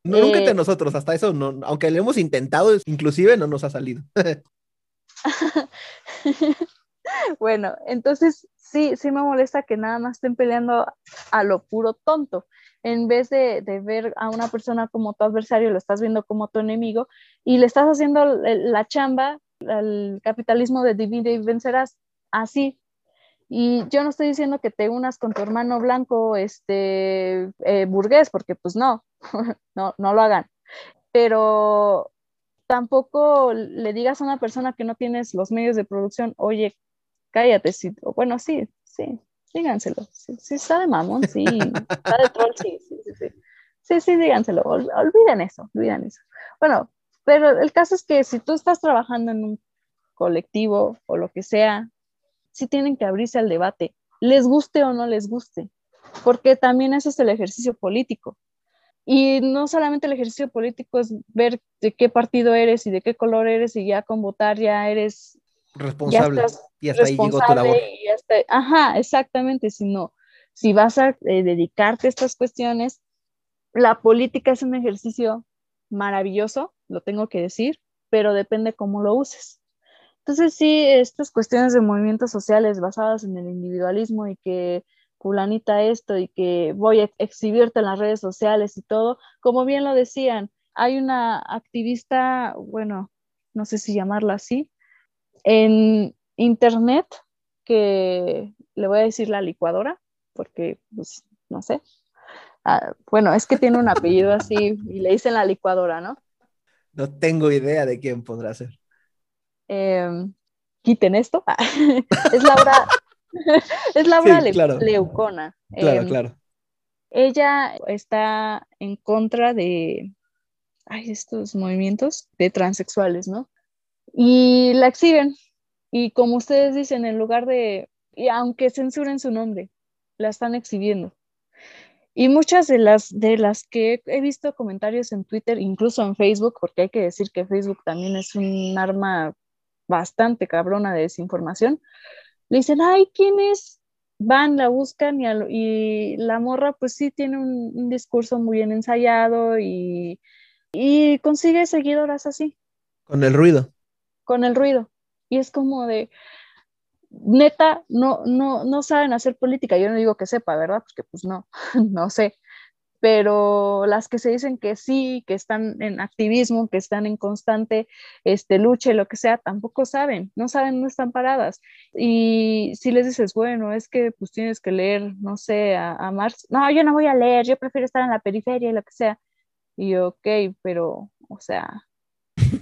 no, nunca entre eh, nosotros, hasta eso, no, aunque lo hemos intentado, inclusive no nos ha salido. bueno, entonces sí, sí me molesta que nada más estén peleando a lo puro tonto. En vez de, ver a una persona como tu adversario, lo estás viendo como tu enemigo y le estás haciendo la chamba al capitalismo de divide y vencerás así. Y yo no estoy diciendo que te unas con tu hermano blanco, este, eh, burgués, porque pues no, no, no lo hagan. Pero tampoco le digas a una persona que no tienes los medios de producción, oye, cállate, sí, bueno, sí, sí, díganselo, sí, sí, está de mamón, sí, está de troll, sí, sí, sí, sí, sí, sí, díganselo, olviden eso, olviden eso. Bueno, pero el caso es que si tú estás trabajando en un colectivo o lo que sea, sí tienen que abrirse al debate, les guste o no les guste, porque también eso es el ejercicio político. Y no solamente el ejercicio político es ver de qué partido eres y de qué color eres y ya con votar ya eres responsable. y hasta ahí llegó tu labor. ajá, exactamente, sino si vas a eh, dedicarte a estas cuestiones, la política es un ejercicio maravilloso, lo tengo que decir, pero depende cómo lo uses. Entonces, sí, estas cuestiones de movimientos sociales basadas en el individualismo y que fulanita esto y que voy a exhibirte en las redes sociales y todo, como bien lo decían, hay una activista, bueno, no sé si llamarla así, en internet que le voy a decir la licuadora, porque pues no sé. Ah, bueno, es que tiene un apellido así y le dicen la licuadora, ¿no? No tengo idea de quién podrá ser. Em, quiten esto. es Laura, es Laura Leucona. Claro, em, claro. Ella está en contra de estos movimientos de transexuales, ¿no? Y la exhiben. Y como ustedes dicen, en lugar de, y aunque censuren su nombre, la están exhibiendo. Y muchas de las, de las que he visto comentarios en Twitter, incluso en Facebook, porque hay que decir que Facebook también es un arma bastante cabrona de desinformación, le dicen, ay, ¿quién es? Van, la buscan y, la morra pues sí tiene un, un discurso muy bien ensayado y, y consigue seguidoras así. Con el ruido con el ruido. Y es como de, neta, no, no, no saben hacer política. Yo no digo que sepa, ¿verdad? Porque pues no, no sé. Pero las que se dicen que sí, que están en activismo, que están en constante este, lucha y lo que sea, tampoco saben, no saben, no están paradas. Y si les dices, bueno, es que pues tienes que leer, no sé, a, a Marx, no, yo no voy a leer, yo prefiero estar en la periferia y lo que sea. Y ok, pero, o sea,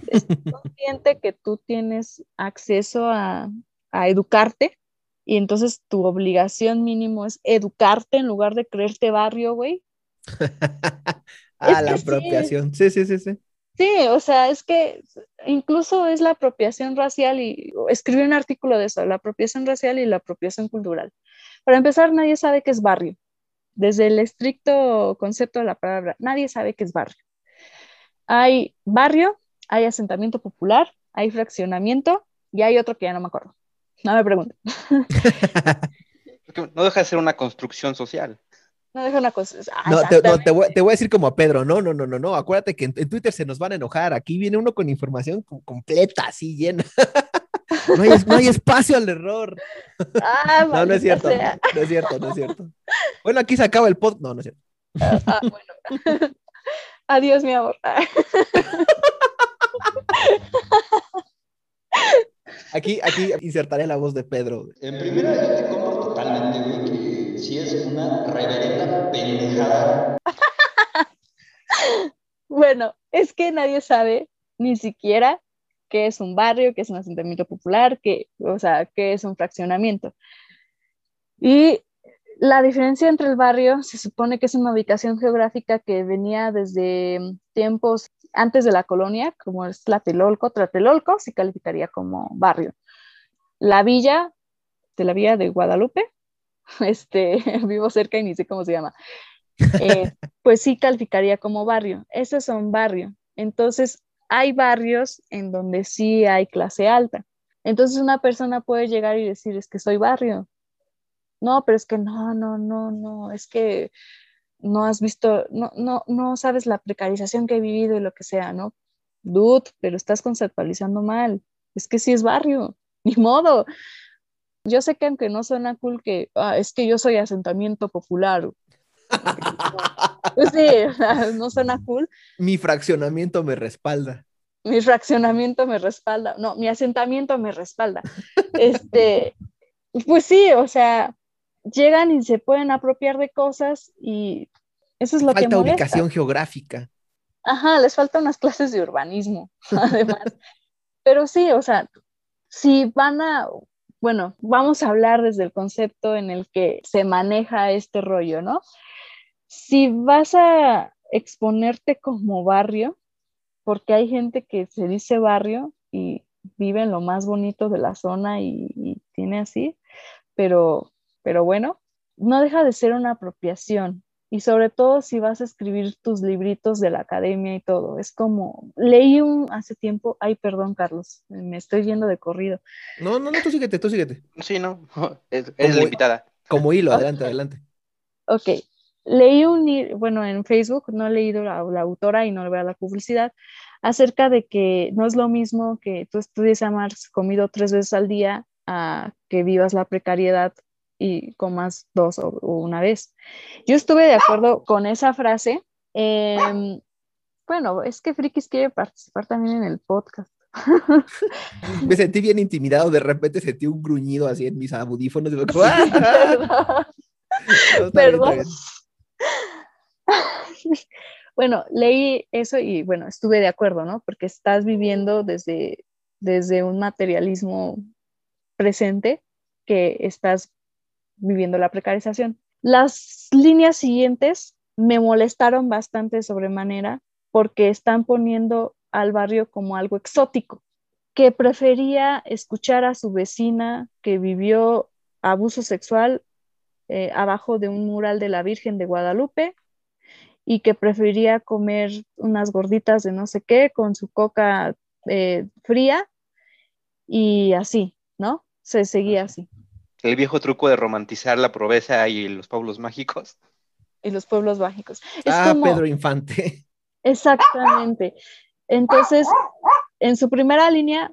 es consciente que tú tienes acceso a, educarte y entonces tu obligación mínimo es educarte en lugar de creerte barrio, güey. ah, la apropiación. Sí. sí, sí, sí, sí. o sea, es que incluso es la apropiación racial y escribí un artículo de eso, la apropiación racial y la apropiación cultural. Para empezar, nadie sabe qué es barrio. Desde el estricto concepto de la palabra, nadie sabe qué es barrio. Hay barrio hay asentamiento popular, hay fraccionamiento y hay otro que ya no me acuerdo. No me pregunten. no deja de ser una construcción social. No deja una construcción. no, te, voy, a decir como a Pedro, no, no, no, no, no, acuérdate que en, Twitter se nos van a enojar, aquí viene uno con información completa, así llena. no, hay, espacio al error. Ah, no, no es cierto, no es cierto, no es cierto. Bueno, aquí se acaba el pod, no, no es cierto. Ah, ah bueno. Adiós, mi amor. Aquí, aquí insertaré la voz de Pedro. En primera, yo te compro totalmente, güey, que si es una reverenda pendejada. bueno, es que nadie sabe ni siquiera qué es un barrio, qué es un asentamiento popular, qué, o sea, qué es un fraccionamiento. Y la diferencia entre el barrio se supone que es una ubicación geográfica que venía desde tiempos antes de la colonia, como es Tlatelolco, Tlatelolco se calificaría como barrio. La villa de la villa de Guadalupe, este, vivo cerca y ni sé cómo se llama, eh, pues sí calificaría como barrio. Esos son barrio. Entonces, hay barrios en donde sí hay clase alta. Entonces, una persona puede llegar y decir, es que soy barrio, no, pero es que no, no, no, no, es que no has visto, no, no, no sabes la precarización que he vivido y lo que sea, ¿no? Dude, pero estás conceptualizando mal. Es que sí es barrio, ni modo. Yo sé que aunque no suena cool que ah, es que yo soy asentamiento popular. Sí, no suena cool. Mi fraccionamiento me respalda. Mi fraccionamiento me respalda. No, mi asentamiento me respalda. Este, pues sí, o sea, llegan y se pueden apropiar de cosas y eso es lo que Falta ubicación geográfica. Ajá, les falta unas clases de urbanismo, además. Pero sí, o sea, si van a, bueno, vamos a hablar desde el concepto en el que se maneja este rollo, ¿no? Si vas a exponerte como barrio, porque hay gente que se dice barrio y vive en lo más bonito de la zona y, y tiene así, pero, pero bueno, no deja de ser una apropiación, y sobre todo si vas a escribir tus libritos de la academia y todo. Es como, leí un hace tiempo, ay, perdón, Carlos, me estoy yendo de corrido. No, no, no, tú síguete, tú síguete. Sí, no, es, es la invitada. Como hilo, adelante, adelante. Ok, leí un, bueno, en Facebook, no he leído la, la autora y no le voy a la publicidad, acerca de que no es lo mismo que tú estudies a Marx comido tres veces al día a que vivas la precariedad y comas dos o, una vez. Yo estuve de acuerdo con esa frase. Em, bueno, es que Frikis quiere participar también en el podcast. Me sentí bien intimidado, de repente sentí un gruñido así en mis audífonos. Perdón. bueno, leí eso y bueno, estuve de acuerdo, ¿no? Porque estás viviendo desde, desde un materialismo presente que estás viviendo la precarización. Las líneas siguientes me molestaron bastante sobremanera porque están poniendo al barrio como algo exótico, que prefería escuchar a su vecina que vivió abuso sexual eh, abajo de un mural de la Virgen de Guadalupe y que prefería comer unas gorditas de no sé qué con su coca eh, fría y así, ¿no? Se seguía así el viejo truco de romantizar la pobreza y los pueblos mágicos. Y los pueblos mágicos. ah, Pedro Infante. Exactamente. Entonces, en su primera línea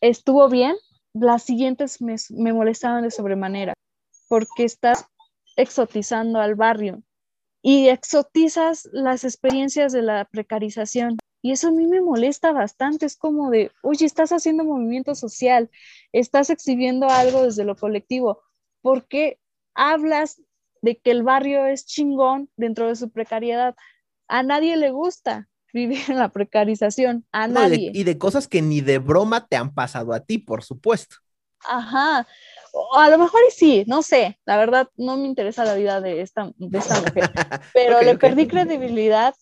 estuvo bien, las siguientes me, me molestaban de sobremanera, porque estás exotizando al barrio y exotizas las experiencias de la precarización. Y eso a mí me molesta bastante, es como de, oye, estás haciendo movimiento social, estás exhibiendo algo desde lo colectivo, ¿por qué hablas de que el barrio es chingón dentro de su precariedad? A nadie le gusta vivir en la precarización, a nadie. y de cosas que ni de broma te han pasado a ti, por supuesto. Ajá, o a lo mejor sí, no sé, la verdad no me interesa la vida de esta, de esta mujer, pero le perdí credibilidad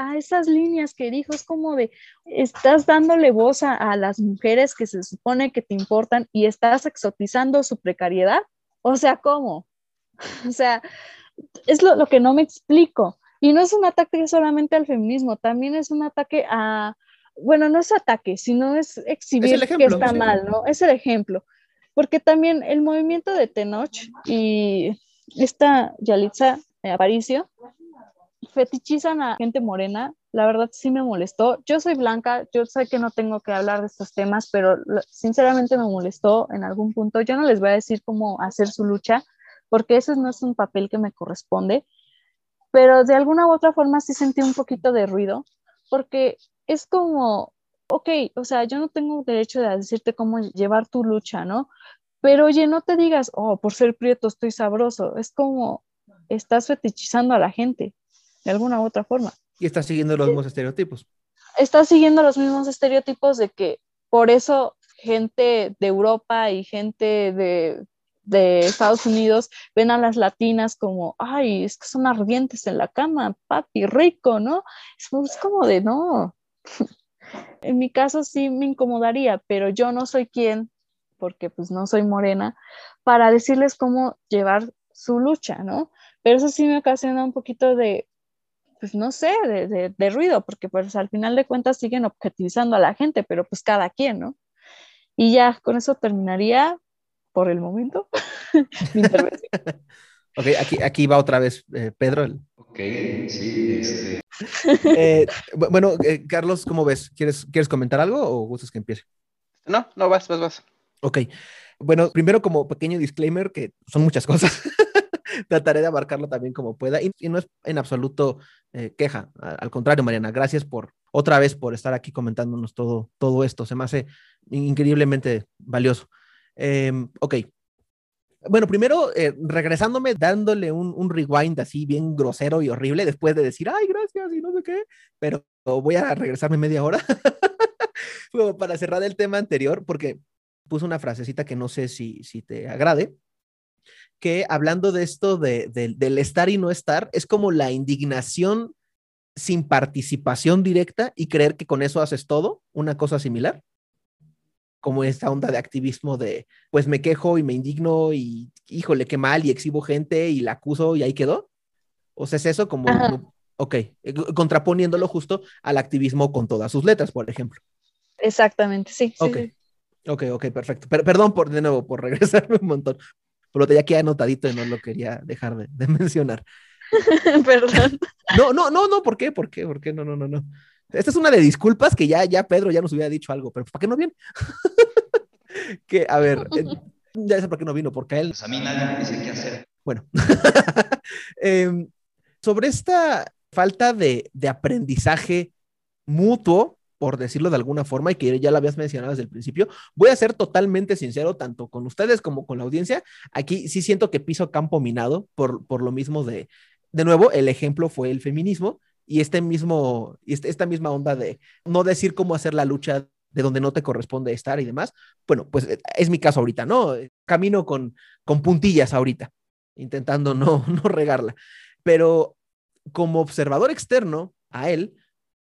a esas líneas que dijo, es como de, estás dándole voz a, las mujeres que se supone que te importan y estás exotizando su precariedad. O sea, ¿cómo? O sea, es lo, que no me explico. Y no es un ataque solamente al feminismo, también es un ataque a, bueno, no es ataque, sino es exhibir que está mal, ¿no? Es el ejemplo. Porque también el movimiento de Tenoch y esta Yalitza Aparicio fetichizan a gente morena, la verdad sí me molestó. Yo soy blanca, yo sé que no tengo que hablar de estos temas, pero sinceramente me molestó en algún punto. Yo no les voy a decir cómo hacer su lucha, porque ese no es un papel que me corresponde, pero de alguna u otra forma sí sentí un poquito de ruido, porque es como, ok, o sea, yo no tengo derecho de decirte cómo llevar tu lucha, ¿no? Pero oye, no te digas, oh, por ser prieto estoy sabroso. Es como, estás fetichizando a la gente de alguna u otra forma. Y está siguiendo los mismos estereotipos. Está siguiendo los mismos estereotipos de que por eso gente de Europa y gente de, de Estados Unidos ven a las latinas como, ay, es que son ardientes en la cama, papi, rico, ¿no? Es, como de, no. en mi caso sí me incomodaría, pero yo no soy quien, porque pues no soy morena, para decirles cómo llevar su lucha, ¿no? Pero eso sí me ocasiona un poquito de, pues no sé, de, ruido, porque pues al final de cuentas siguen objetivizando a la gente, pero pues cada quien, ¿no? Y ya con eso terminaría por el momento mi intervención. ok, aquí, aquí va otra vez eh, Pedro. Ok, sí, este. Eh, bueno, eh, Carlos, ¿cómo ves? ¿Quieres, ¿Quieres comentar algo o gustas que empiece? No, no, vas, vas, vas. Ok. Bueno, primero como pequeño disclaimer, que son muchas cosas. Trataré de abarcarlo también como pueda y, no es en absoluto eh, queja. Al contrario, Mariana, gracias por otra vez por estar aquí comentándonos todo, todo esto. Se me hace increíblemente valioso. Em, ok. Bueno, primero, eh, regresándome, dándole un, un, rewind así bien grosero y horrible después de decir, ay, gracias y no sé qué, pero voy a regresarme media hora para cerrar el tema anterior, porque puse una frasecita que no sé si, si te agrade, que hablando de esto de, del estar y no estar, es como la indignación sin participación directa y creer que con eso haces todo, una cosa similar como esta onda de activismo de, pues me quejo y me indigno y híjole, qué mal y exhibo gente y la acuso y ahí quedó. O sea, es eso como, ok, eh, contraponiéndolo justo al activismo con todas sus letras, por ejemplo. Exactamente, sí. Ok, ok, ok, perfecto. perdón por, de nuevo, por regresarme un montón, pero te ya queda anotadito y no lo quería dejar de, de mencionar. perdón. No, no, no, no, ¿por qué? ¿Por qué? ¿Por qué? No, no, no, no. Esta es una de disculpas que ya, ya Pedro ya nos hubiera dicho algo, pero ¿para qué no viene? que, a ver, eh, ya sé por qué no vino, porque a él... Pues a mí nadie me dice qué hacer. Bueno, em, sobre esta falta de, de, aprendizaje mutuo, por decirlo de alguna forma, y que ya lo habías mencionado desde el principio, voy a ser totalmente sincero, tanto con ustedes como con la audiencia. Aquí sí siento que piso campo minado por, por lo mismo de, de nuevo, el ejemplo fue el feminismo y este mismo, este, esta misma onda de no decir cómo hacer la lucha de donde no te corresponde estar y demás, bueno, pues eh, es mi caso ahorita, ¿no? Camino con, con puntillas ahorita, intentando no, no regarla. Pero como observador externo a él,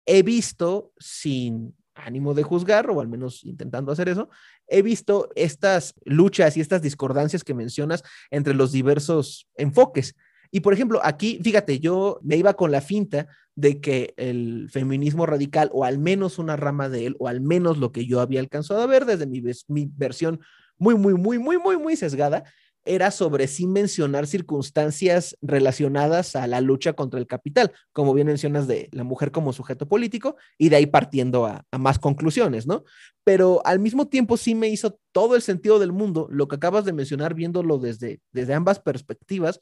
he visto sin ánimo de juzgar, o al menos intentando hacer eso, he visto estas luchas y estas discordancias que mencionas entre los diversos enfoques. Y por ejemplo, aquí, fíjate, yo me iba con la finta de que el feminismo radical, o al menos una rama de él, o al menos lo que yo había alcanzado a ver desde mi, mi versión muy, muy, muy, muy, muy, muy sesgada, era sobre sí mencionar circunstancias relacionadas a la lucha contra el capital, como bien mencionas de la mujer como sujeto político, y de ahí partiendo a, a, más conclusiones, ¿no? Pero al mismo tiempo sí me hizo todo el sentido del mundo lo que acabas de mencionar viéndolo desde, desde ambas perspectivas,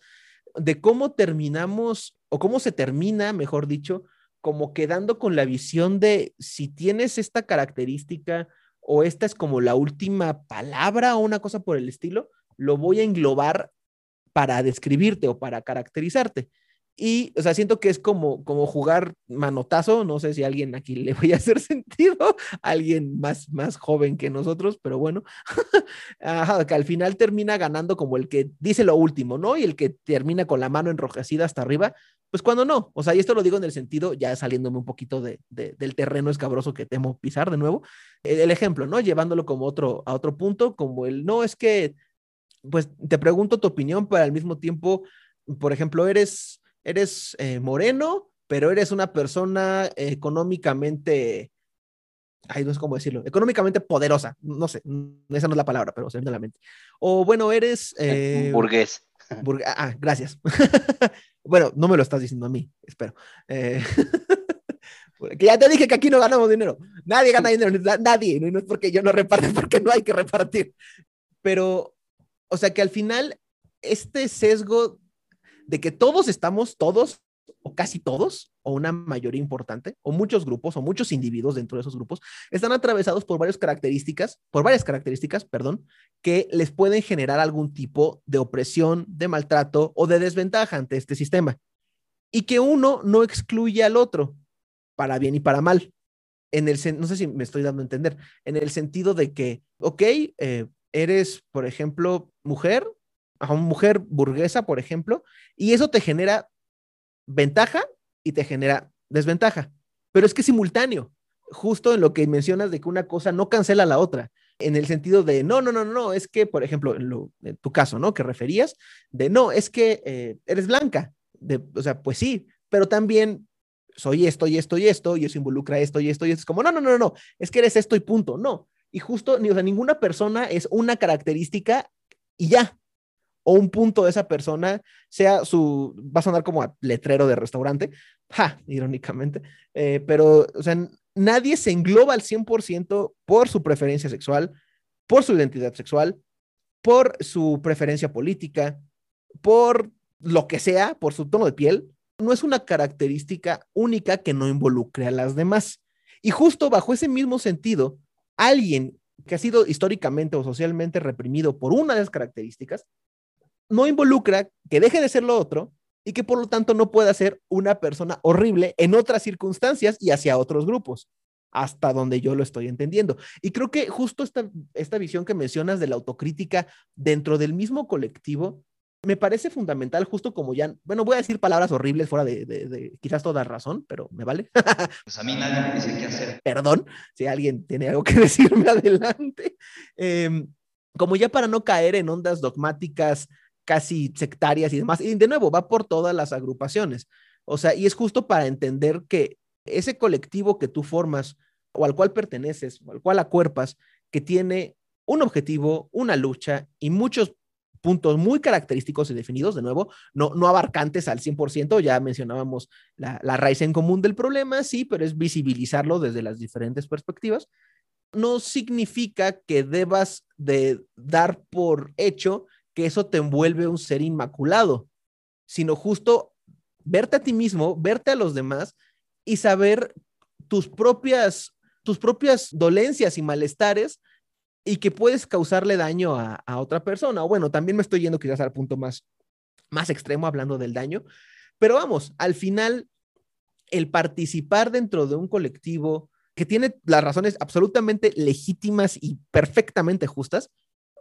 de cómo terminamos, o cómo se termina, mejor dicho, como quedando con la visión de si tienes esta característica o esta es como la última palabra o una cosa por el estilo, lo voy a englobar para describirte o para caracterizarte. Y, o sea, siento que es como, como jugar manotazo, no sé si a alguien aquí le voy a hacer sentido, alguien más, más joven que nosotros, pero bueno, que al final termina ganando como el que dice lo último, ¿no? Y el que termina con la mano enrojecida hasta arriba, pues cuando no, o sea, y esto lo digo en el sentido, ya saliéndome un poquito de, del terreno escabroso que temo pisar de nuevo, el ejemplo, ¿no? Llevándolo como otro, a otro punto, como el, no, es que, pues te pregunto tu opinión, pero al mismo tiempo, por ejemplo, eres eres eh, moreno, pero eres una persona económicamente, ay, no sé cómo decirlo, económicamente poderosa, no sé, esa no es la palabra, pero se me viene a la mente. O bueno, eres... Eh, burgués. ah, ah gracias. bueno, no me lo estás diciendo a mí, espero. Eh, que ya te dije que aquí no ganamos dinero. Nadie gana dinero, nadie. No es porque yo no reparte, porque no hay que repartir. Pero, o sea que al final, este sesgo de que todos estamos, todos o casi todos, o una mayoría importante, o muchos grupos, o muchos individuos dentro de esos grupos, están atravesados por varias características, por varias características, perdón, que les pueden generar algún tipo de opresión, de maltrato o de desventaja ante este sistema. Y que uno no excluye al otro, para bien y para mal. En el, no sé si me estoy dando a entender, en el sentido de que, ok, eh, eres, por ejemplo, mujer, a una mujer burguesa, por ejemplo, y eso te genera ventaja y te genera desventaja. Pero es que es simultáneo, justo en lo que mencionas de que una cosa no cancela la otra, en el sentido de, no, no, no, no, es que, por ejemplo, en, tu caso, ¿no? Que referías, de, no, es que eh, eres blanca, de, o sea, pues sí, pero también soy esto y esto y esto, y eso involucra esto y esto y esto. Es como, no, no, no, no, es que eres esto y punto, no. Y justo, ni, o sea, ninguna persona es una característica y ya o un punto de esa persona sea su, va a sonar como a letrero de restaurante, ja, irónicamente, eh, pero, o sea, nadie se engloba al 100% por su preferencia sexual, por su identidad sexual, por su preferencia política, por lo que sea, por su tono de piel, no es una característica única que no involucre a las demás. Y justo bajo ese mismo sentido, alguien que ha sido históricamente o socialmente reprimido por una de las características, no involucra que deje de ser lo otro y que por lo tanto no pueda ser una persona horrible en otras circunstancias y hacia otros grupos, hasta donde yo lo estoy entendiendo. Y creo que justo esta, esta visión que mencionas de la autocrítica dentro del mismo colectivo me parece fundamental, justo como ya, bueno, voy a decir palabras horribles fuera de, quizás toda razón, pero me vale. Pues a mí nadie me dice qué hacer. Perdón, si alguien tiene algo que decirme adelante. Em, como ya para no caer en ondas dogmáticas casi sectarias y demás, y de nuevo, va por todas las agrupaciones. O sea, y es justo para entender que ese colectivo que tú formas o al cual perteneces o al cual acuerpas, que tiene un objetivo, una lucha y muchos puntos muy característicos y definidos, de nuevo, no, no abarcantes al 100%, ya mencionábamos la, la raíz en común del problema, sí, pero es visibilizarlo desde las diferentes perspectivas. No significa que debas de dar por hecho que eso te envuelve un ser inmaculado, sino justo verte a ti mismo, verte a los demás y saber tus propias, tus propias dolencias y malestares y que puedes causarle daño a, otra persona. O bueno, también me estoy yendo quizás al punto más, más extremo hablando del daño, pero vamos, al final, el participar dentro de un colectivo que tiene las razones absolutamente legítimas y perfectamente justas,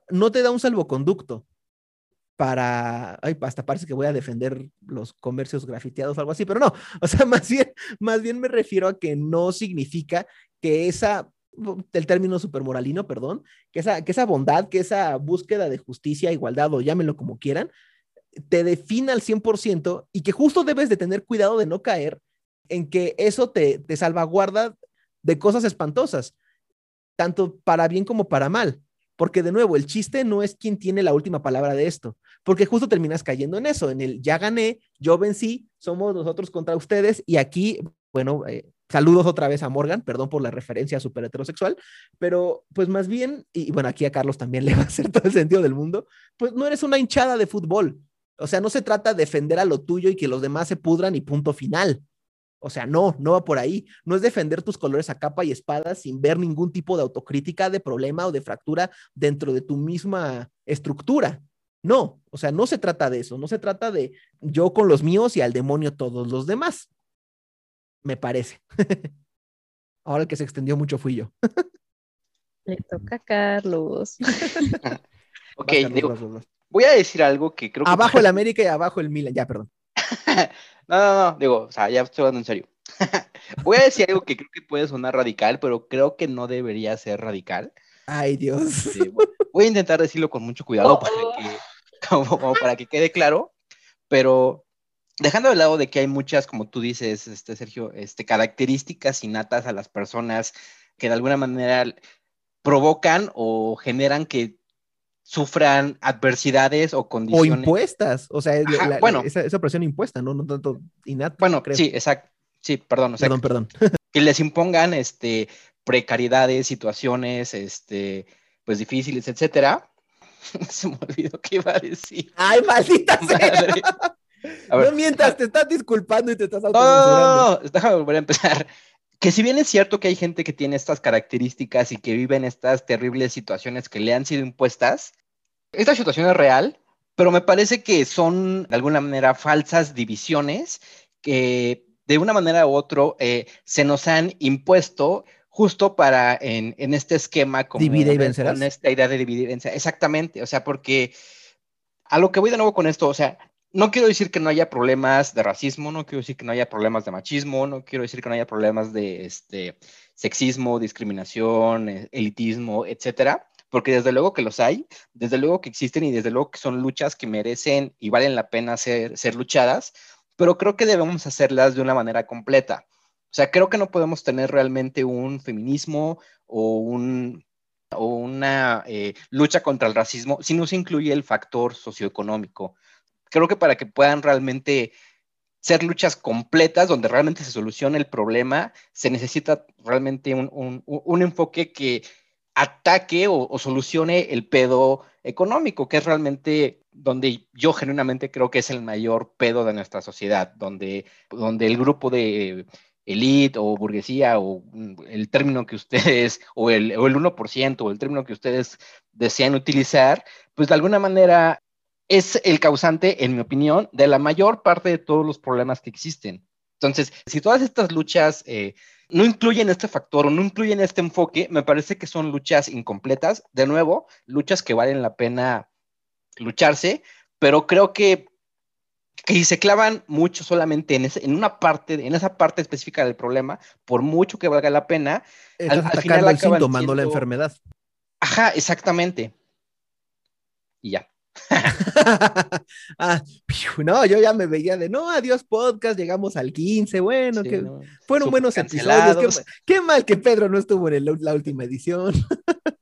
no te da un salvoconducto para, ay, hasta parece que voy a defender los comercios grafiteados o algo así, pero no, o sea, más bien, más bien me refiero a que no significa que esa el término supermoralino, perdón, que esa, que esa bondad, que esa búsqueda de justicia, igualdad o llámenlo como quieran, te defina al 100% y que justo debes de tener cuidado de no caer en que eso te, te salvaguarda de cosas espantosas, tanto para bien como para mal. Porque de nuevo, el chiste no es quien tiene la última palabra de esto, porque justo terminas cayendo en eso, en el ya gané, yo vencí, somos nosotros contra ustedes y aquí, bueno, eh, Saludos otra vez a Morgan, perdón por la referencia súper heterosexual, pero pues más bien, y bueno, aquí a Carlos también le va a hacer todo el sentido del mundo, pues no eres una hinchada de fútbol. O sea, no se trata de defender a lo tuyo y que los demás se pudran y punto final. O sea, no, no va por ahí. No es defender tus colores a capa y espada sin ver ningún tipo de autocrítica, de problema o de fractura dentro de tu misma estructura. No, o sea, no se trata de eso. No se trata de yo con los míos y al demonio todos los demás me parece. Ahora el que se extendió mucho fui yo. Le toca a Carlos. ok, voy a decir algo que creo que... Abajo el América y abajo el Milan, ya, perdón. no, no, no, digo, o sea, ya estoy hablando en serio. voy a decir algo que creo que puede sonar radical, pero creo que no debería ser radical. Ay, Dios. voy a intentar decirlo con mucho cuidado para que, como para que quede claro, pero dejando de lado de que hay muchas, como tú dices, este, Sergio, este, características innatas a las personas que de alguna manera provocan o generan que sufran adversidades o condiciones. O impuestas, o sea, bueno, esa, esa, presión impuesta, ¿no? No tanto innata. Bueno, sí, exacto. Sí, perdón. perdón, perdón. Que les impongan este, precariedades, situaciones, este, pues difíciles, etcétera. Se me olvidó qué iba a decir. ¡Ay, maldita sea! no mientras, te estás disculpando y te estás autocensurando. No, déjame volver a empezar. Que si bien es cierto que hay gente que tiene estas características y que vive en estas terribles situaciones que le han sido impuestas, esta situación es real, pero me parece que son de alguna manera falsas divisiones que de una manera u otra eh, se nos han impuesto justo para en, en este esquema como divide y vencerás. Con esta idea de dividir. Exactamente, o sea, porque a lo que voy de nuevo con esto, o sea, no quiero decir que no haya problemas de racismo, no quiero decir que no haya problemas de machismo, no quiero decir que no haya problemas de este, sexismo, discriminación, eh, elitismo, etcétera, porque desde luego que los hay, desde luego que existen y desde luego que son luchas que merecen y valen la pena ser, ser luchadas, pero creo que debemos hacerlas de una manera completa. O sea, creo que no podemos tener realmente un feminismo o, un, o una eh, lucha contra el racismo si no se incluye el factor socioeconómico creo que para que puedan realmente ser luchas completas donde realmente se solucione el problema, se necesita realmente un, enfoque que ataque o, solucione el pedo económico, que es realmente donde yo genuinamente creo que es el mayor pedo de nuestra sociedad, donde, donde el grupo de elite o burguesía o el término que ustedes, o el, o el 1% o el término que ustedes desean utilizar, pues de alguna manera es el causante, en mi opinión, de la mayor parte de todos los problemas que existen. Entonces, si todas estas luchas eh, no incluyen este factor o no incluyen este enfoque, me parece que son luchas incompletas. De nuevo, luchas que valen la pena lucharse, pero creo que, que si se clavan mucho solamente en, en una parte, en esa parte específica del problema, por mucho que valga la pena, al, final acaban tomando la enfermedad. Ajá, exactamente. Y ya. ah, no, yo ya me veía de no, adiós podcast, llegamos al 15, bueno, que fueron buenos episodios. Qué, mal que Pedro no estuvo en la última edición.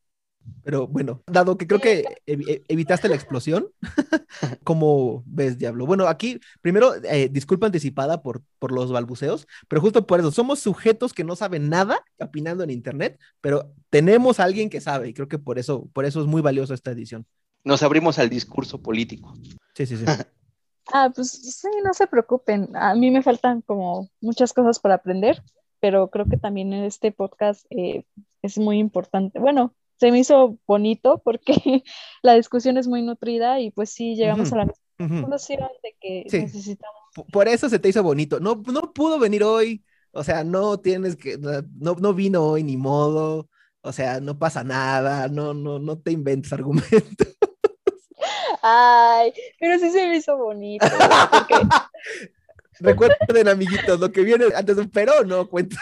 Pero bueno, dado que creo que e, evitaste la explosión, ¿cómo ves, Diablo? Bueno, aquí, primero, eh, disculpa anticipada por, por los balbuceos, pero justo por eso, somos sujetos que no saben nada opinando en Internet, pero tenemos a alguien que sabe, y creo que por eso, por eso es muy valioso esta edición nos abrimos al discurso político. Sí, sí, sí. ah, pues sí, no se preocupen. A mí me faltan como muchas cosas para aprender, pero creo que también en este podcast eh, es muy importante. Bueno, se me hizo bonito porque la discusión es muy nutrida y pues sí llegamos a la conclusión de que necesitamos. Por eso se te hizo bonito. No, no pudo venir hoy. O sea, no tienes que, no, no vino hoy ni modo. O sea, no pasa nada, no, no, no te inventes argumentos. Ay, pero sí se me hizo bonito. Recuerden, amiguitos, lo que viene antes de un pero no cuenta.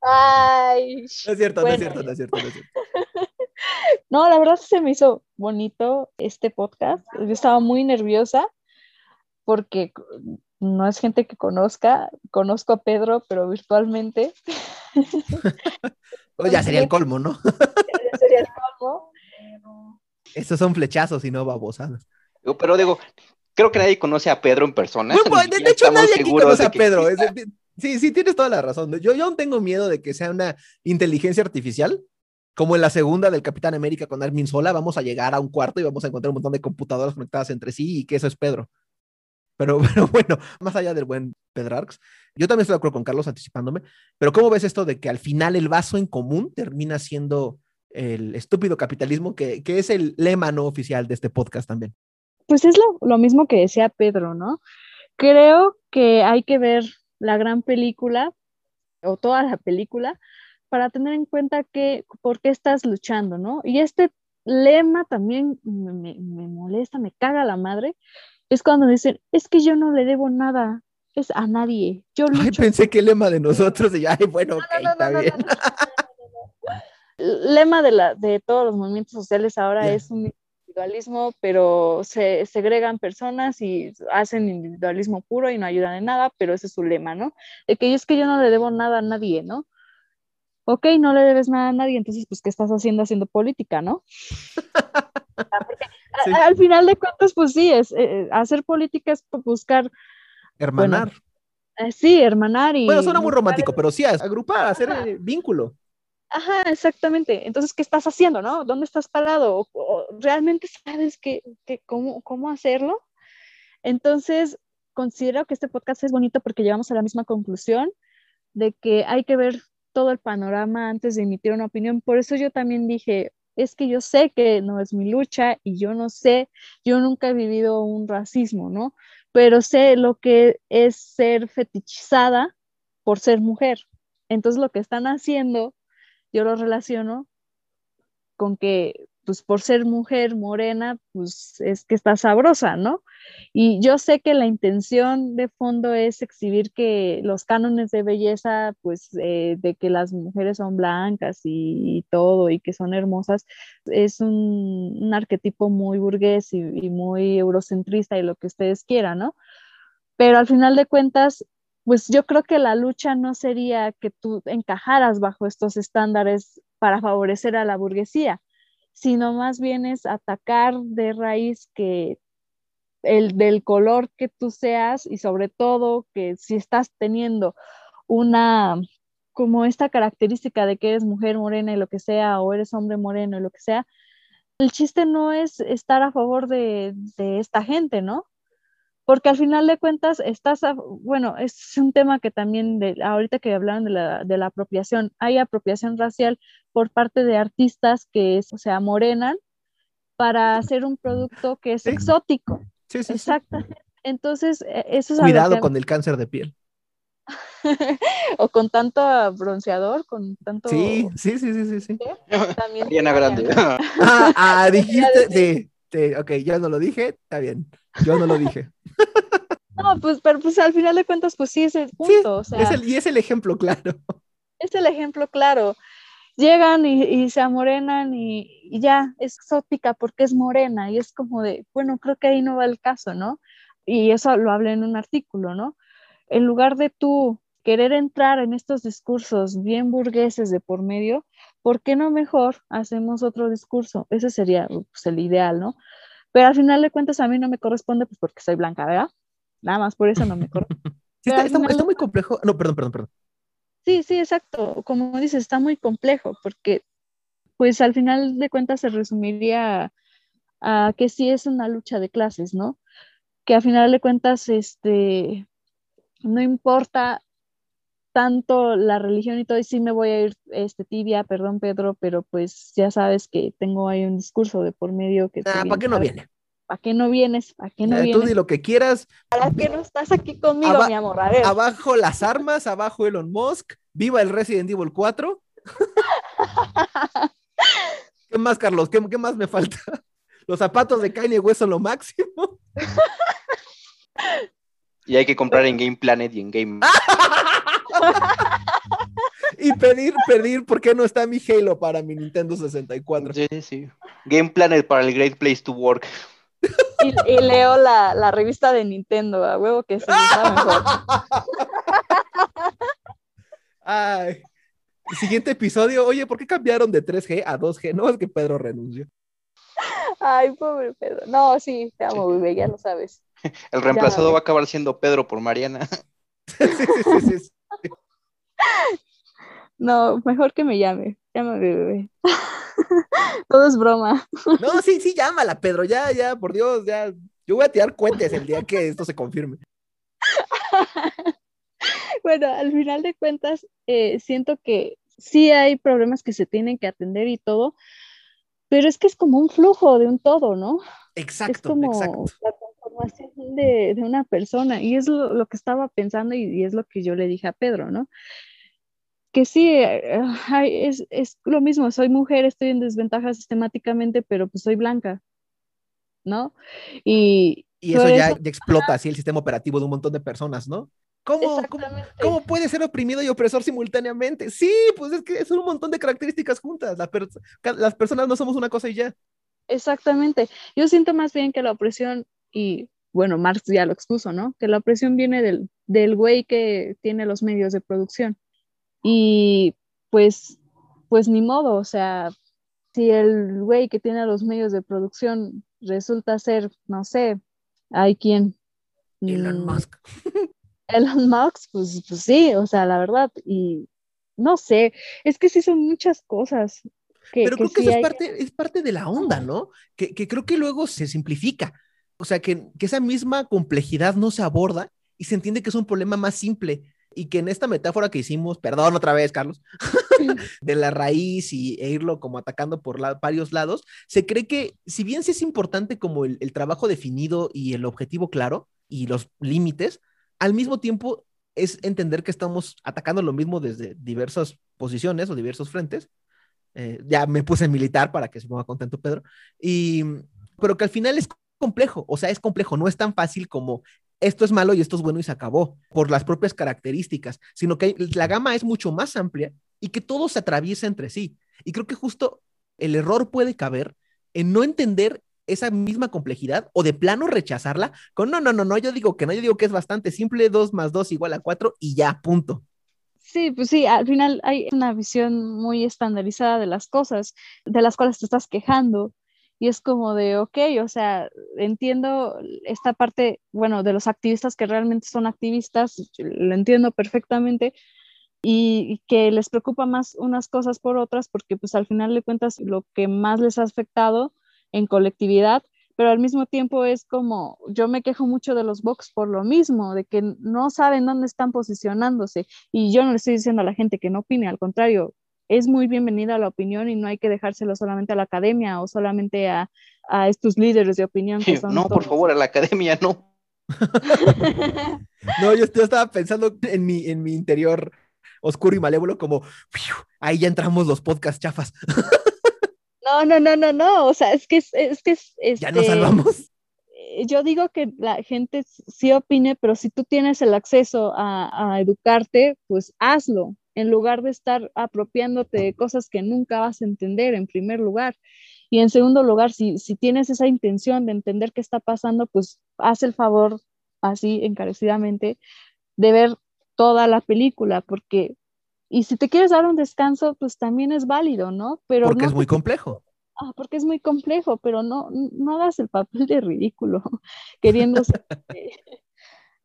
Ay. No es cierto, no es cierto, no es cierto, no es cierto. No, la verdad se me hizo bonito este podcast. Yo estaba muy nerviosa porque no es gente que conozca. Conozco a Pedro, pero virtualmente. Pues ya sería el colmo, ¿no? ya sería el colmo. Estos son flechazos y no babosadas. Pero digo, creo que nadie conoce a Pedro en persona. de, hecho, nadie aquí conoce a Pedro. sí, sí, tienes toda la razón. Yo, yo aún tengo miedo de que sea una inteligencia artificial, como en la segunda del Capitán América con Armin Sola, vamos a llegar a un cuarto y vamos a encontrar un montón de computadoras conectadas entre sí y que eso es Pedro. Pero, pero bueno, más allá del buen Pedrarx, yo también estoy de acuerdo con Carlos anticipándome, pero ¿cómo ves esto de que al final el vaso en común termina siendo el estúpido capitalismo, que, es el lema no oficial de este podcast también. Pues es lo, mismo que decía Pedro, ¿no? Creo que hay que ver la gran película o toda la película para tener en cuenta que por qué estás luchando, ¿no? Y este lema también me, molesta, me caga la madre, es cuando dicen, es que yo no le debo nada, es a nadie. Yo Ay, pensé que el lema de nosotros, y ay, bueno, está bien lema de, la, de todos los movimientos sociales ahora es un individualismo, pero se segregan personas y hacen individualismo puro y no ayudan en nada, pero ese es su lema, ¿no? De que es que yo no le debo nada a nadie, ¿no? Ok, no le debes nada a nadie, entonces, pues, ¿qué estás haciendo haciendo política, no? Ah, al final de cuentas, pues sí, es, eh, hacer política es buscar... Hermanar. Eh, sí, hermanar y... Bueno, suena muy romántico, pero sí, agrupar, hacer eh, vínculo. Ajá, exactamente. Entonces, ¿qué estás haciendo, no? ¿Dónde estás parado? ¿O, realmente sabes que, cómo, cómo hacerlo? Entonces, considero que este podcast es bonito porque llegamos a la misma conclusión de que hay que ver todo el panorama antes de emitir una opinión. Por eso yo también dije, es que yo sé que no es mi lucha y yo no sé, yo nunca he vivido un racismo, ¿no? Pero sé lo que es ser fetichizada por ser mujer. Entonces lo que están haciendo yo lo relaciono con que, pues por ser mujer morena, pues es que está sabrosa, ¿no? Y yo sé que la intención de fondo es exhibir que los cánones de belleza, pues eh, de que las mujeres son blancas y, todo y que son hermosas, es un, arquetipo muy burgués y, y muy eurocentrista y lo que ustedes quieran, ¿no? Pero al final de cuentas, pues yo creo que la lucha no sería que tú encajaras bajo estos estándares para favorecer a la burguesía, sino más bien es atacar de raíz que el del color que tú seas y sobre todo que si estás teniendo una como esta característica de que eres mujer morena y lo que sea, o eres hombre moreno y lo que sea, el chiste no es estar a favor de, esta gente, ¿no? Porque al final de cuentas estás, bueno, es un tema que también, de, ahorita que hablaron de la, de la, apropiación, hay apropiación racial por parte de artistas que se amorenan para hacer un producto que es exótico. Sí, sí. Exacto. Entonces, e, eso es Cuidado con el cáncer de piel. o con tanto bronceador, con tanto... Sí, sí, sí, sí, sí. También Grande. ah, ah, dijiste, sí, sí, ok, ya no lo dije, está bien. Yo no lo dije. No, pues, pero pues al final de cuentas, pues sí es el punto. o sea, es el, y es el ejemplo claro. Es el ejemplo claro. Llegan y, se amorenan y, y, ya, es exótica porque es morena y es como de, bueno, creo que ahí no va el caso, ¿no? Y eso lo hablé en un artículo, ¿no? En lugar de tú querer entrar en estos discursos bien burgueses de por medio, ¿por qué no mejor hacemos otro discurso? Ese sería pues, el ideal, ¿no? Pero al final de cuentas a mí no me corresponde pues porque soy blanca, ¿verdad? Nada más por eso no me corresponde. sí, está, muy complejo. No, perdón, perdón, perdón. Sí, sí, exacto. Como dices, está muy complejo porque pues al final de cuentas se resumiría a, que sí es una lucha de clases, ¿no? Que al final de cuentas, este, no importa tanto la religión y todo, y sí me voy a ir este, tibia, perdón Pedro, pero pues ya sabes que tengo ahí un discurso de por medio que... Ah, ¿para qué no viene? ¿Para qué no vienes? ¿Para qué no vienes? Tú di lo que quieras. ¿Para qué no estás aquí conmigo, mi amor? A ver. Abajo las armas, abajo Elon Musk, viva el Resident Evil 4. ¿Qué más, Carlos? ¿Qué, ¿Qué, más me falta? Los zapatos de Kanye West son lo máximo. Y hay que comprar en Game Planet y en Game. y pedir, pedir, ¿por qué no está mi Halo para mi Nintendo 64? Sí, sí. Game Planet para el Great Place to Work. Y, leo la, revista de Nintendo, a huevo que se está mejor. Ay. Siguiente episodio, oye, ¿por qué cambiaron de 3G a 2G? No es que Pedro renunció. Ay, pobre Pedro. No, sí, te amo, bebé, ya lo sabes. El reemplazado va a acabar siendo Pedro por Mariana. sí, sí, sí, No, mejor que me llame. Llámame, bebé. Todo es broma. No, sí, sí, llámala, Pedro. Ya, ya, por Dios, ya. Yo voy a tirar cuentas el día que esto se confirme. Bueno, al final de cuentas, eh, siento que sí hay problemas que se tienen que atender y todo, pero es que es como un flujo de un todo, ¿no? Exacto. Es como la transformación de, una persona y es lo, que estaba pensando y, es lo que yo le dije a Pedro, ¿no? Que sí, eh, es, es, lo mismo, soy mujer, estoy en desventaja sistemáticamente, pero pues soy blanca, ¿no? Y, y eso ya, ya explota así el sistema operativo de un montón de personas, ¿no? ¿Cómo, ¿cómo, puede ser oprimido y opresor simultáneamente? Sí, pues es que son un montón de características juntas. las personas no somos una cosa y ya. Exactamente. Yo siento más bien que la opresión, y bueno, Marx ya lo expuso, ¿no? Que la opresión viene del, del güey que tiene los medios de producción. Y pues, pues ni modo, o sea, si el güey que tiene los medios de producción resulta ser, no sé, hay quien... Elon mm, Musk. Elon Musk, pues, pues, sí, o sea, la verdad, y no sé, es que sí son muchas cosas. Pero creo que eso es, parte, es parte de la onda, ¿no? Que, creo que luego se simplifica. O sea, que, que esa misma complejidad no se aborda y se entiende que es un problema más simple y que en esta metáfora que hicimos, perdón otra vez, Carlos, de la raíz y, e irlo como atacando por varios lados, se cree que si bien sí es importante como el, el, trabajo definido y el objetivo claro y los límites, al mismo tiempo es entender que estamos atacando lo mismo desde diversas posiciones o diversos frentes. Eh, ya me puse militar para que se ponga contento Pedro. Y, pero que al final es complejo, o sea, es complejo, no es tan fácil como esto es malo y esto es bueno y se acabó por las propias características, sino que la gama es mucho más amplia y que todo se atraviesa entre sí. Y creo que justo el error puede caber en no entender esa misma complejidad o de plano rechazarla con no, no, no, no, yo digo que no, yo digo que es bastante simple, 2 más 2 igual a 4 y ya, punto. Sí, pues sí, al final hay una visión muy estandarizada de las cosas, de las cuales te estás quejando. Y es como de, ok, o sea, entiendo esta parte, bueno, de los activistas que realmente son activistas, lo entiendo perfectamente, y que les preocupa más unas cosas por otras porque pues al final de cuentas lo que más les ha afectado en colectividad pero al mismo tiempo es como, yo me quejo mucho de los box por lo mismo, de que no saben dónde están posicionándose. Y yo no le estoy diciendo a la gente que no opine, al contrario, es muy bienvenida la opinión y no hay que dejárselo solamente a la academia o solamente a, estos líderes de opinión. Que son no, por favor, a la academia no. no, yo, estaba pensando en mi, en mi interior oscuro y malévolo, como ahí ya entramos los podcast chafas. No, no, no, no, no. O sea, es que es, es que es. ya nos este, salvamos. Eh, yo digo que la gente sí opine, pero si tú tienes el acceso a, educarte, pues hazlo, en lugar de estar apropiándote de cosas que nunca vas a entender, en primer lugar. Y en segundo lugar, si, si tienes esa intención de entender qué está pasando, pues haz el favor, así encarecidamente, de ver toda la película, porque y si te quieres dar un descanso, pues también es válido, ¿no? Pero porque es muy complejo. Ah, porque es muy complejo, pero no, no hagas el papel de ridículo, queriendo ser, eh,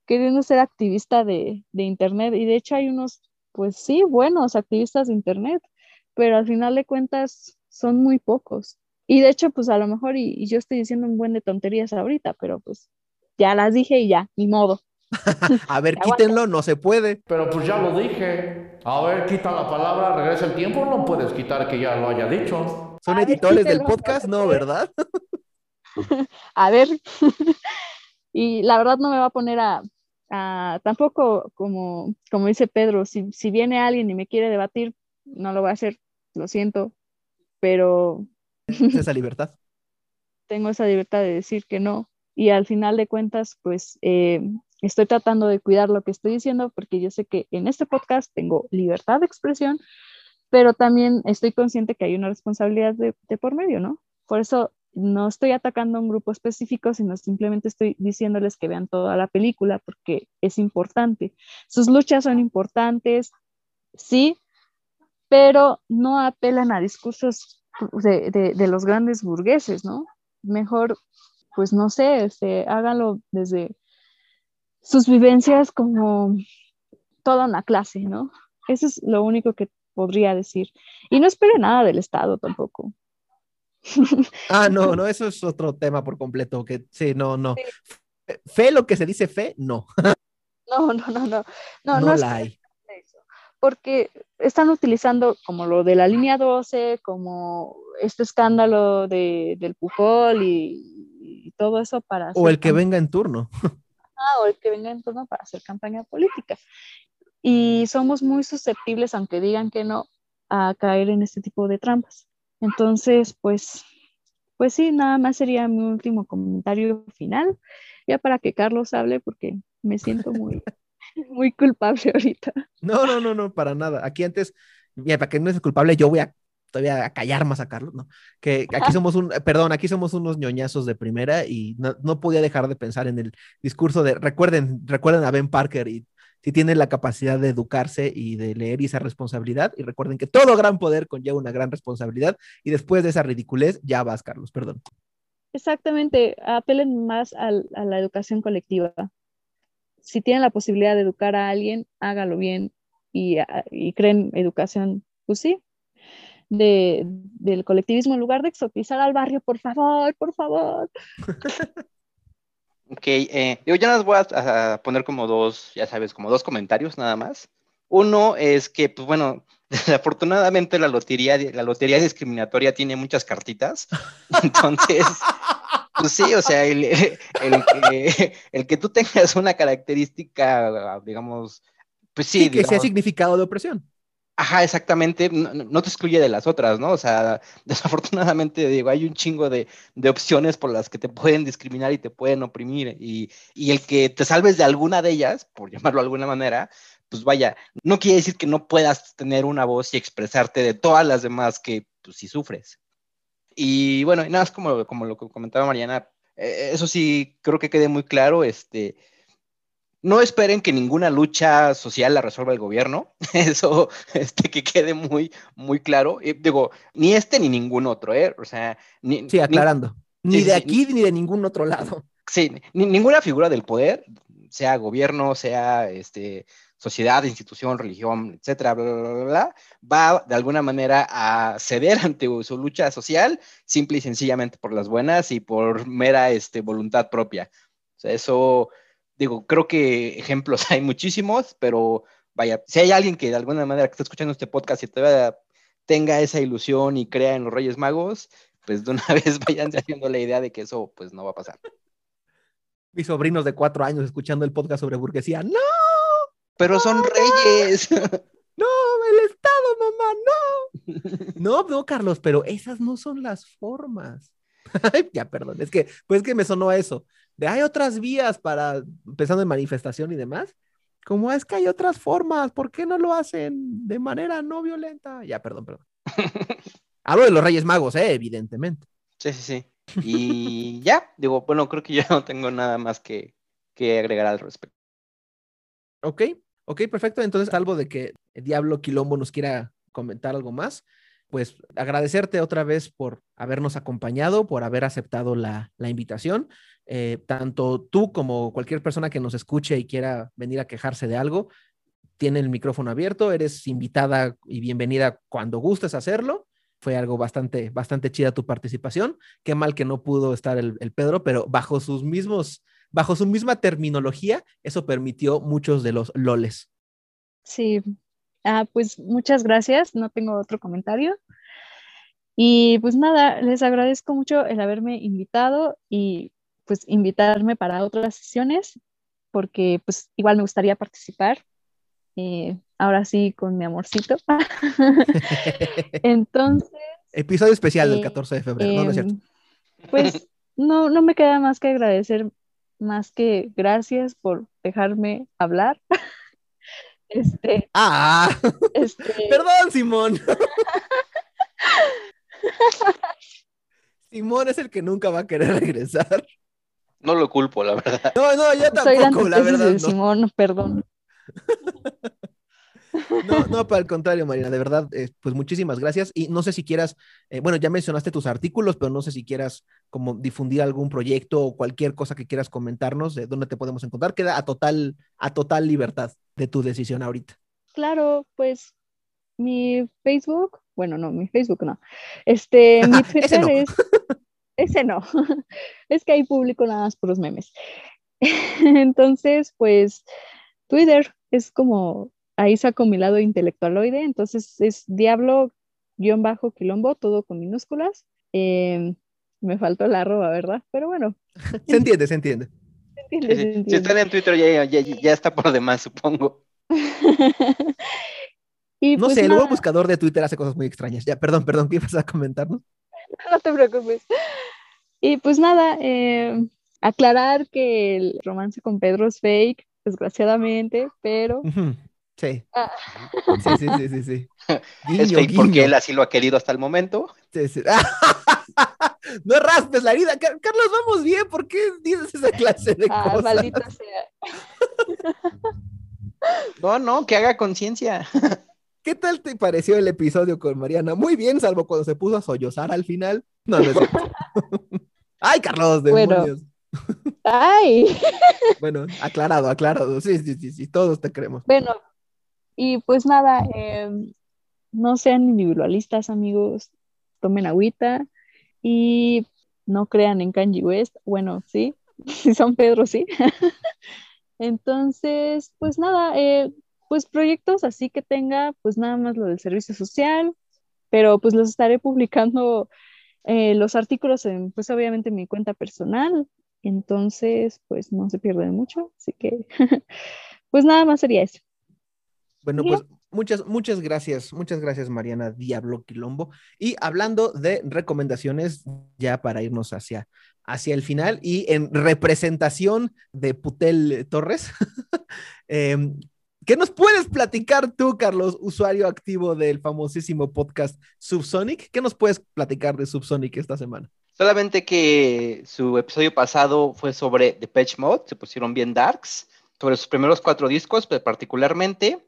queriendo ser activista de, de, Internet. Y de hecho hay unos, pues sí, buenos activistas de Internet, pero al final de cuentas son muy pocos. Y de hecho, pues a lo mejor, y, y yo estoy diciendo un buen de tonterías ahorita, pero pues ya las dije y ya, ni modo. a ver, quítenlo, no se puede. Pero pues ya lo dije. A ver, quita la palabra, regresa el tiempo, no puedes quitar que ya lo haya dicho. ¿Son editores del podcast? No, ¿verdad? a ver. y la verdad no me va a poner a, tampoco como, como dice Pedro, si, si viene alguien y me quiere debatir, no lo voy a hacer, lo siento, pero... esa libertad. Tengo esa libertad de decir que no. Y al final de cuentas, pues eh, estoy tratando de cuidar lo que estoy diciendo porque yo sé que en este podcast tengo libertad de expresión, pero también estoy consciente que hay una responsabilidad de, por medio, ¿no? Por eso no estoy atacando a un grupo específico, sino simplemente estoy diciéndoles que vean toda la película porque es importante. Sus luchas son importantes, sí, pero no apelan a discursos de, los grandes burgueses, ¿no? Mejor, pues no sé, este, háganlo desde sus vivencias como toda una clase, ¿no? Eso es lo único que podría decir. Y no espere nada del Estado tampoco. Ah, no, no, eso es otro tema por completo, que sí, no, no. Fe, lo que se dice fe, no. No, no, no, no. No, no, la hay. Porque están utilizando como lo de la línea 12, como este escándalo de, del Pujol y, y todo eso para... O el que venga en turno. o el que venga en torno para hacer campaña política. Y somos muy susceptibles, aunque digan que no, a caer en este tipo de trampas. Entonces, pues, pues sí, nada más sería mi último comentario final, ya para que Carlos hable, porque me siento muy, muy culpable ahorita. No, no, no, no, para nada. Aquí antes, ya, para que no es culpable, yo voy a todavía a callar más a Carlos, ¿no? Que aquí somos un, perdón, aquí somos unos ñoñazos de primera y no, podía dejar de pensar en el discurso de, recuerden, recuerden a Ben Parker y si tienen la capacidad de educarse y de leer y esa responsabilidad, y recuerden que todo gran poder conlleva una gran responsabilidad, y después de esa ridiculez, ya vas, Carlos, perdón. Exactamente, apelen más a, la educación colectiva. Si tienen la posibilidad de educar a alguien, hágalo bien y, y creen educación, pues sí, de, del colectivismo en lugar de exotizar al barrio, por favor, por favor. ok, eh, yo ya nos voy a, poner como dos, ya sabes, como dos comentarios nada más. Uno es que, pues bueno, desafortunadamente la lotería, la lotería discriminatoria tiene muchas cartitas, entonces... Pues sí, o sea, el, que, el, que, tú tengas una característica, digamos, pues sí. que sea significado de opresión. Ajá, exactamente, no, te excluye de las otras, ¿no? O sea, desafortunadamente, digo, hay un chingo de, opciones por las que te pueden discriminar y te pueden oprimir, y, el que te salves de alguna de ellas, por llamarlo de alguna manera, pues vaya, no quiere decir que no puedas tener una voz y expresarte de todas las demás que, pues, si sufres. Y bueno, nada más como, como lo que comentaba Mariana, eh, eso sí, creo que quede muy claro, este, no esperen que ninguna lucha social la resuelva el gobierno, eso este, que quede muy, muy claro. digo, ni este ni ningún otro, ¿eh? O sea, ni, sí, aclarando. Ni, de aquí ni de ningún otro lado. Sí, ninguna figura del poder, sea gobierno, sea este, sociedad, institución, religión, etcétera, bla, bla, bla, bla, va de alguna manera a ceder ante su lucha social, simple y sencillamente por las buenas y por mera este, voluntad propia. O sea, eso, digo, creo que ejemplos hay muchísimos, pero vaya, si hay alguien que de alguna manera que está escuchando este podcast y todavía tenga esa ilusión y crea en los Reyes Magos, pues de una vez vayan haciendo la idea de que eso pues no va a pasar. Mis sobrinos de cuatro años escuchando el podcast sobre burguesía, ¡no! Pero son reyes. No, el Estado, mamá, no. No, no, Carlos, pero esas no son las formas. ya, perdón, es que, pues que me sonó a eso. De hay otras vías para, pensando en manifestación y demás, como es que hay otras formas, ¿por qué no lo hacen de manera no violenta? Ya, perdón, perdón. Hablo de los Reyes Magos, ¿eh? evidentemente. Sí, sí, sí. Y ya, digo, bueno, creo que yo no tengo nada más que, que agregar al respecto. Ok, ok, perfecto. Entonces, salvo de que Diablo Quilombo nos quiera comentar algo más, pues agradecerte otra vez por habernos acompañado, por haber aceptado la, la invitación. Eh, tanto tú como cualquier persona que nos escuche y quiera venir a quejarse de algo, tiene el micrófono abierto, eres invitada y bienvenida cuando gustes hacerlo. Fue algo bastante, bastante chida tu participación. Qué mal que no pudo estar el, el Pedro, pero bajo sus mismos, bajo su misma terminología, eso permitió muchos de los loles. Sí, ah, pues muchas gracias, no tengo otro comentario. Y pues nada, les agradezco mucho el haberme invitado y pues invitarme para otras sesiones, porque pues igual me gustaría participar. Eh, ahora sí, con mi amorcito. Entonces. Episodio especial del 14 de febrero, ¿no? ¿no es cierto? Em, pues no, no me queda más que agradecer, más que gracias por dejarme hablar. Este, ah, este, perdón, Simón. Simón es el que nunca va a querer regresar. No lo culpo, la verdad. No, no, yo soy la tampoco, la verdad. de no. Simón, perdón. No, no, para el contrario, Marina, de verdad, eh, pues muchísimas gracias. Y no sé si quieras, eh, bueno, ya mencionaste tus artículos, pero no sé si quieras como difundir algún proyecto o cualquier cosa que quieras comentarnos de dónde te podemos encontrar. Queda a total, a total libertad de tu decisión ahorita. Claro, pues mi Facebook, bueno, no, mi Facebook no. Este, mi Twitter no. es. Ese no. Es que ahí publico nada más puros memes. Entonces, pues, Twitter es como. Ahí saco mi lado intelectualoide. Entonces, es Diablo-Quilombo, todo con minúsculas. Eh, me faltó la arroba, ¿verdad? Pero bueno, Se entiende, se entiende. se entiende, se Si entiende. están en Twitter ya, ya, ya está por demás, supongo. y No pues sé, el nada, nuevo buscador de Twitter hace cosas muy extrañas. Ya, perdón, perdón, ¿qué ibas a comentarnos? no te preocupes. Y pues nada, eh, aclarar que el romance con Pedro es fake, desgraciadamente, pero Sí. Ah. Sí, sí, sí, sí, sí. es Guiño, fake porque él así lo ha querido hasta el momento. Sí, sí. No raspes la herida. Car- Carlos, vamos bien. ¿Por qué dices esa clase de ah, cosas? maldita sea. No, no, que haga conciencia. ¿Qué tal te pareció el episodio con Mariana? Muy bien, salvo cuando se puso a sollozar al final. No, no es cierto. Ay, Carlos, Bueno. demonios. Ay, Bueno, aclarado, aclarado. Sí, sí, sí, sí, todos te creemos. bueno, y pues nada, eh, no sean individualistas, amigos, tomen agüita y no crean en Kanye West. Bueno, sí, si son Pedro, sí. Entonces, pues nada, eh, pues proyectos así que tenga, pues nada más lo del servicio social, pero pues los estaré publicando eh, los artículos en, pues obviamente en mi cuenta personal, entonces pues no se pierden mucho, así que pues nada más sería eso. Bueno, pues muchas, muchas gracias, muchas gracias, Mariana Diablo Quilombo. Y hablando de recomendaciones, ya para irnos hacia, hacia el final y en representación de Putel Torres, em, ¿qué nos puedes platicar tú, Carlos, usuario activo del famosísimo podcast Subsonic? ¿Qué nos puedes platicar de Subsonic esta semana? Solamente que su episodio pasado fue sobre Depeche Mode, se pusieron bien darks, sobre sus primeros cuatro discos pues, particularmente,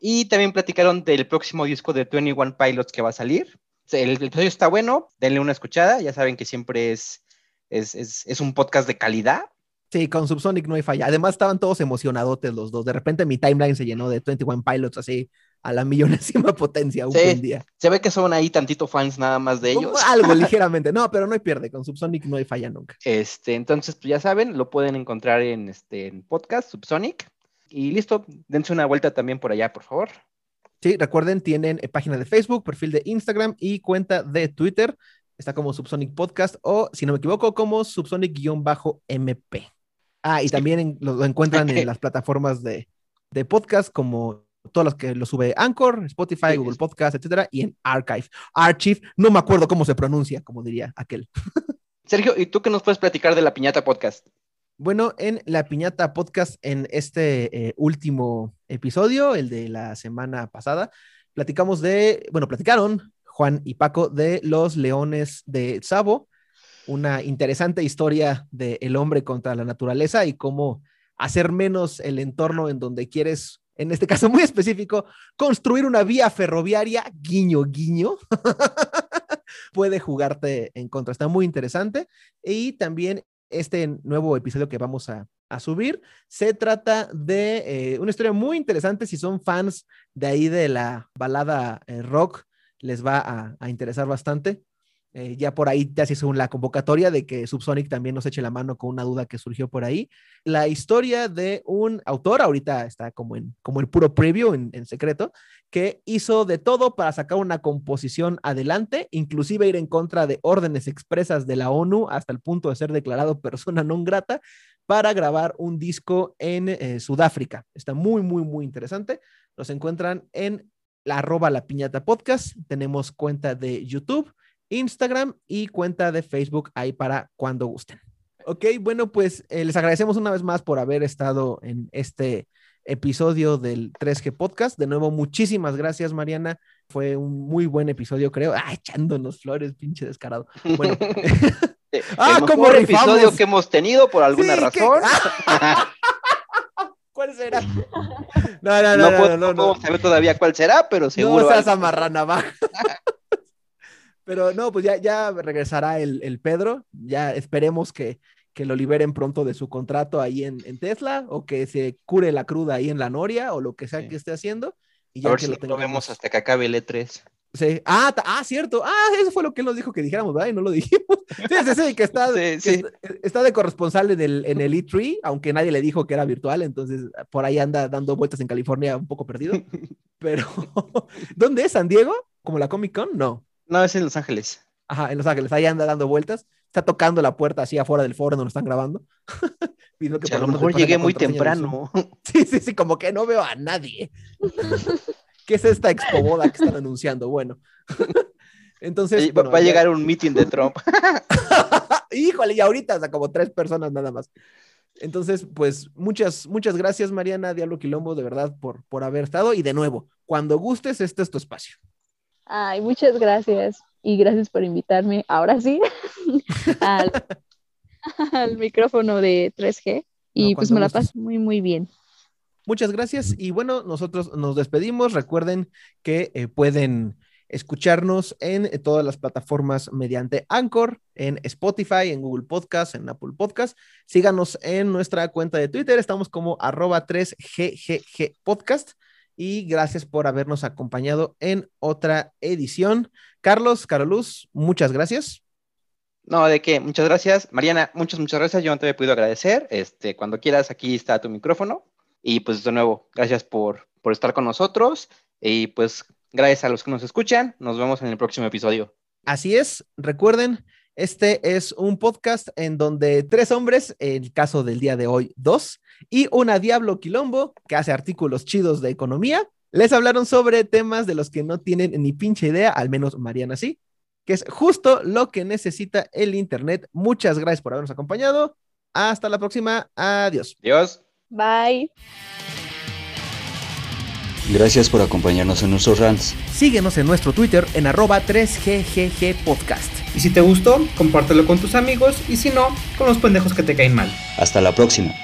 y también platicaron del próximo disco de 21 Pilots que va a salir. El, el episodio está bueno, denle una escuchada, ya saben que siempre es, es, es un podcast de calidad. Sí, con Subsonic no hay falla. Además, estaban todos emocionadotes los dos. De repente mi timeline se llenó de 21 Pilots así a la millonésima potencia un buen día. Se ve que son ahí tantito fans nada más de ellos. Algo ligeramente. No, pero no hay pierde. Con Subsonic no hay falla nunca. Este, entonces, pues ya saben, lo pueden encontrar en este en podcast, Subsonic. Y listo, dense una vuelta también por allá, por favor. Sí, recuerden, tienen eh, página de Facebook, perfil de Instagram y cuenta de Twitter. Está como Subsonic Podcast o, si no me equivoco, como Subsonic-MP. Ah, y también lo, encuentran en las plataformas de, de podcast como todas las que lo sube Anchor, Spotify, Google Podcast, etcétera, y en Archive. Archive, no me acuerdo cómo se pronuncia, como diría aquel. Sergio, ¿y tú qué nos puedes platicar de la Piñata Podcast? Bueno, en la Piñata Podcast, en este eh, último episodio, el de la semana pasada, platicamos de, bueno, platicaron Juan y Paco de los leones de Sabo, una interesante historia del el hombre contra la naturaleza y cómo hacer menos el entorno en donde quieres, en este caso muy específico, construir una vía ferroviaria, guiño, guiño. puede jugarte en contra. Está muy interesante. Y también este nuevo episodio que vamos a, subir. Se trata de eh, una historia muy interesante. Si son fans de ahí de la balada eh, rock, les va a, interesar bastante. Eh, ya por ahí se hizo la convocatoria de que Subsonic también nos eche la mano con una duda que surgió por ahí. La historia de un autor, ahorita está como en como el puro preview en, en secreto, que hizo de todo para sacar una composición adelante, inclusive ir en contra de órdenes expresas de la ONU hasta el punto de ser declarado persona non grata para grabar un disco en eh, Sudáfrica. Está muy, muy, muy interesante. Los encuentran en la arroba la piñata podcast. Tenemos cuenta de YouTube, Instagram y cuenta de Facebook ahí para cuando gusten. Ok, bueno, pues eh, les agradecemos una vez más por haber estado en este episodio del 3G Podcast. De nuevo, muchísimas gracias, Mariana. Fue un muy buen episodio, creo. Ah, echándonos flores, pinche descarado. Bueno. ah, como episodio que hemos tenido por alguna razón. ¿Cuál será? No, no, no, no, puedo, no, no, saber todavía cuál será, pero seguro. No seas amarrana Pero no, pues ya, ya regresará el, el Pedro. Ya esperemos que que lo liberen pronto de su contrato ahí en, Tesla o que se cure la cruda ahí en la Noria o lo que sea que esté haciendo. Y ya a ver si lo, vemos hasta que acabe el E3. Sí. Ah, ah, cierto. Ah, eso fue lo que él nos dijo que dijéramos, ¿verdad? Y no lo dijimos. Sí, sí, sí, que está, está, de corresponsal en el, en el E3, aunque nadie le dijo que era virtual, entonces por ahí anda dando vueltas en California un poco perdido. Pero, ¿dónde es? ¿San Diego? ¿Como la Comic Con? No. No, es en Los Ángeles. Ajá, en Los Ángeles. Ahí anda dando vueltas está tocando la puerta así afuera del foro donde están grabando. que a lo mejor llegué muy temprano. Sí, sí, sí, como que no veo a nadie. ¿Qué es esta expoboda que están anunciando? Bueno. Entonces. va a llegar un meeting de Trump. Híjole, y ahorita, o como tres personas nada más. Entonces, pues muchas, muchas gracias, Mariana Diablo Quilombo, de verdad, por, por haber estado. Y de nuevo, cuando gustes, este es tu espacio. Ay, muchas gracias y gracias por invitarme, ahora sí, al, micrófono de 3G. Y pues me la paso muy, muy bien. Muchas gracias. Y bueno, nosotros nos despedimos. Recuerden que eh, pueden escucharnos en eh, todas las plataformas mediante Anchor, en Spotify, en Google Podcast, en Apple Podcast. Síganos en nuestra cuenta de Twitter. Estamos como arroba 3GGG Podcast y gracias por habernos acompañado en otra edición. Carlos, Caroluz, muchas gracias. No, de qué, muchas gracias. Mariana, muchas, muchas gracias. Yo no te he podido agradecer. Este, cuando quieras, aquí está tu micrófono. Y pues de nuevo, gracias por, por estar con nosotros. Y pues gracias a los que nos escuchan. Nos vemos en el próximo episodio. Así es. Recuerden, este es un podcast en donde tres hombres, en el caso del día de hoy, dos, y una Diablo Quilombo, que hace artículos chidos de economía, les hablaron sobre temas de los que no tienen ni pinche idea, al menos Mariana sí, que es justo lo que necesita el Internet. Muchas gracias por habernos acompañado. Hasta la próxima. Adiós. Adiós. Bye. Gracias por acompañarnos en nuestros rants. Síguenos en nuestro Twitter en arroba 3GGG Podcast. Y si te gustó, compártelo con tus amigos y si no, con los pendejos que te caen mal. Hasta la próxima.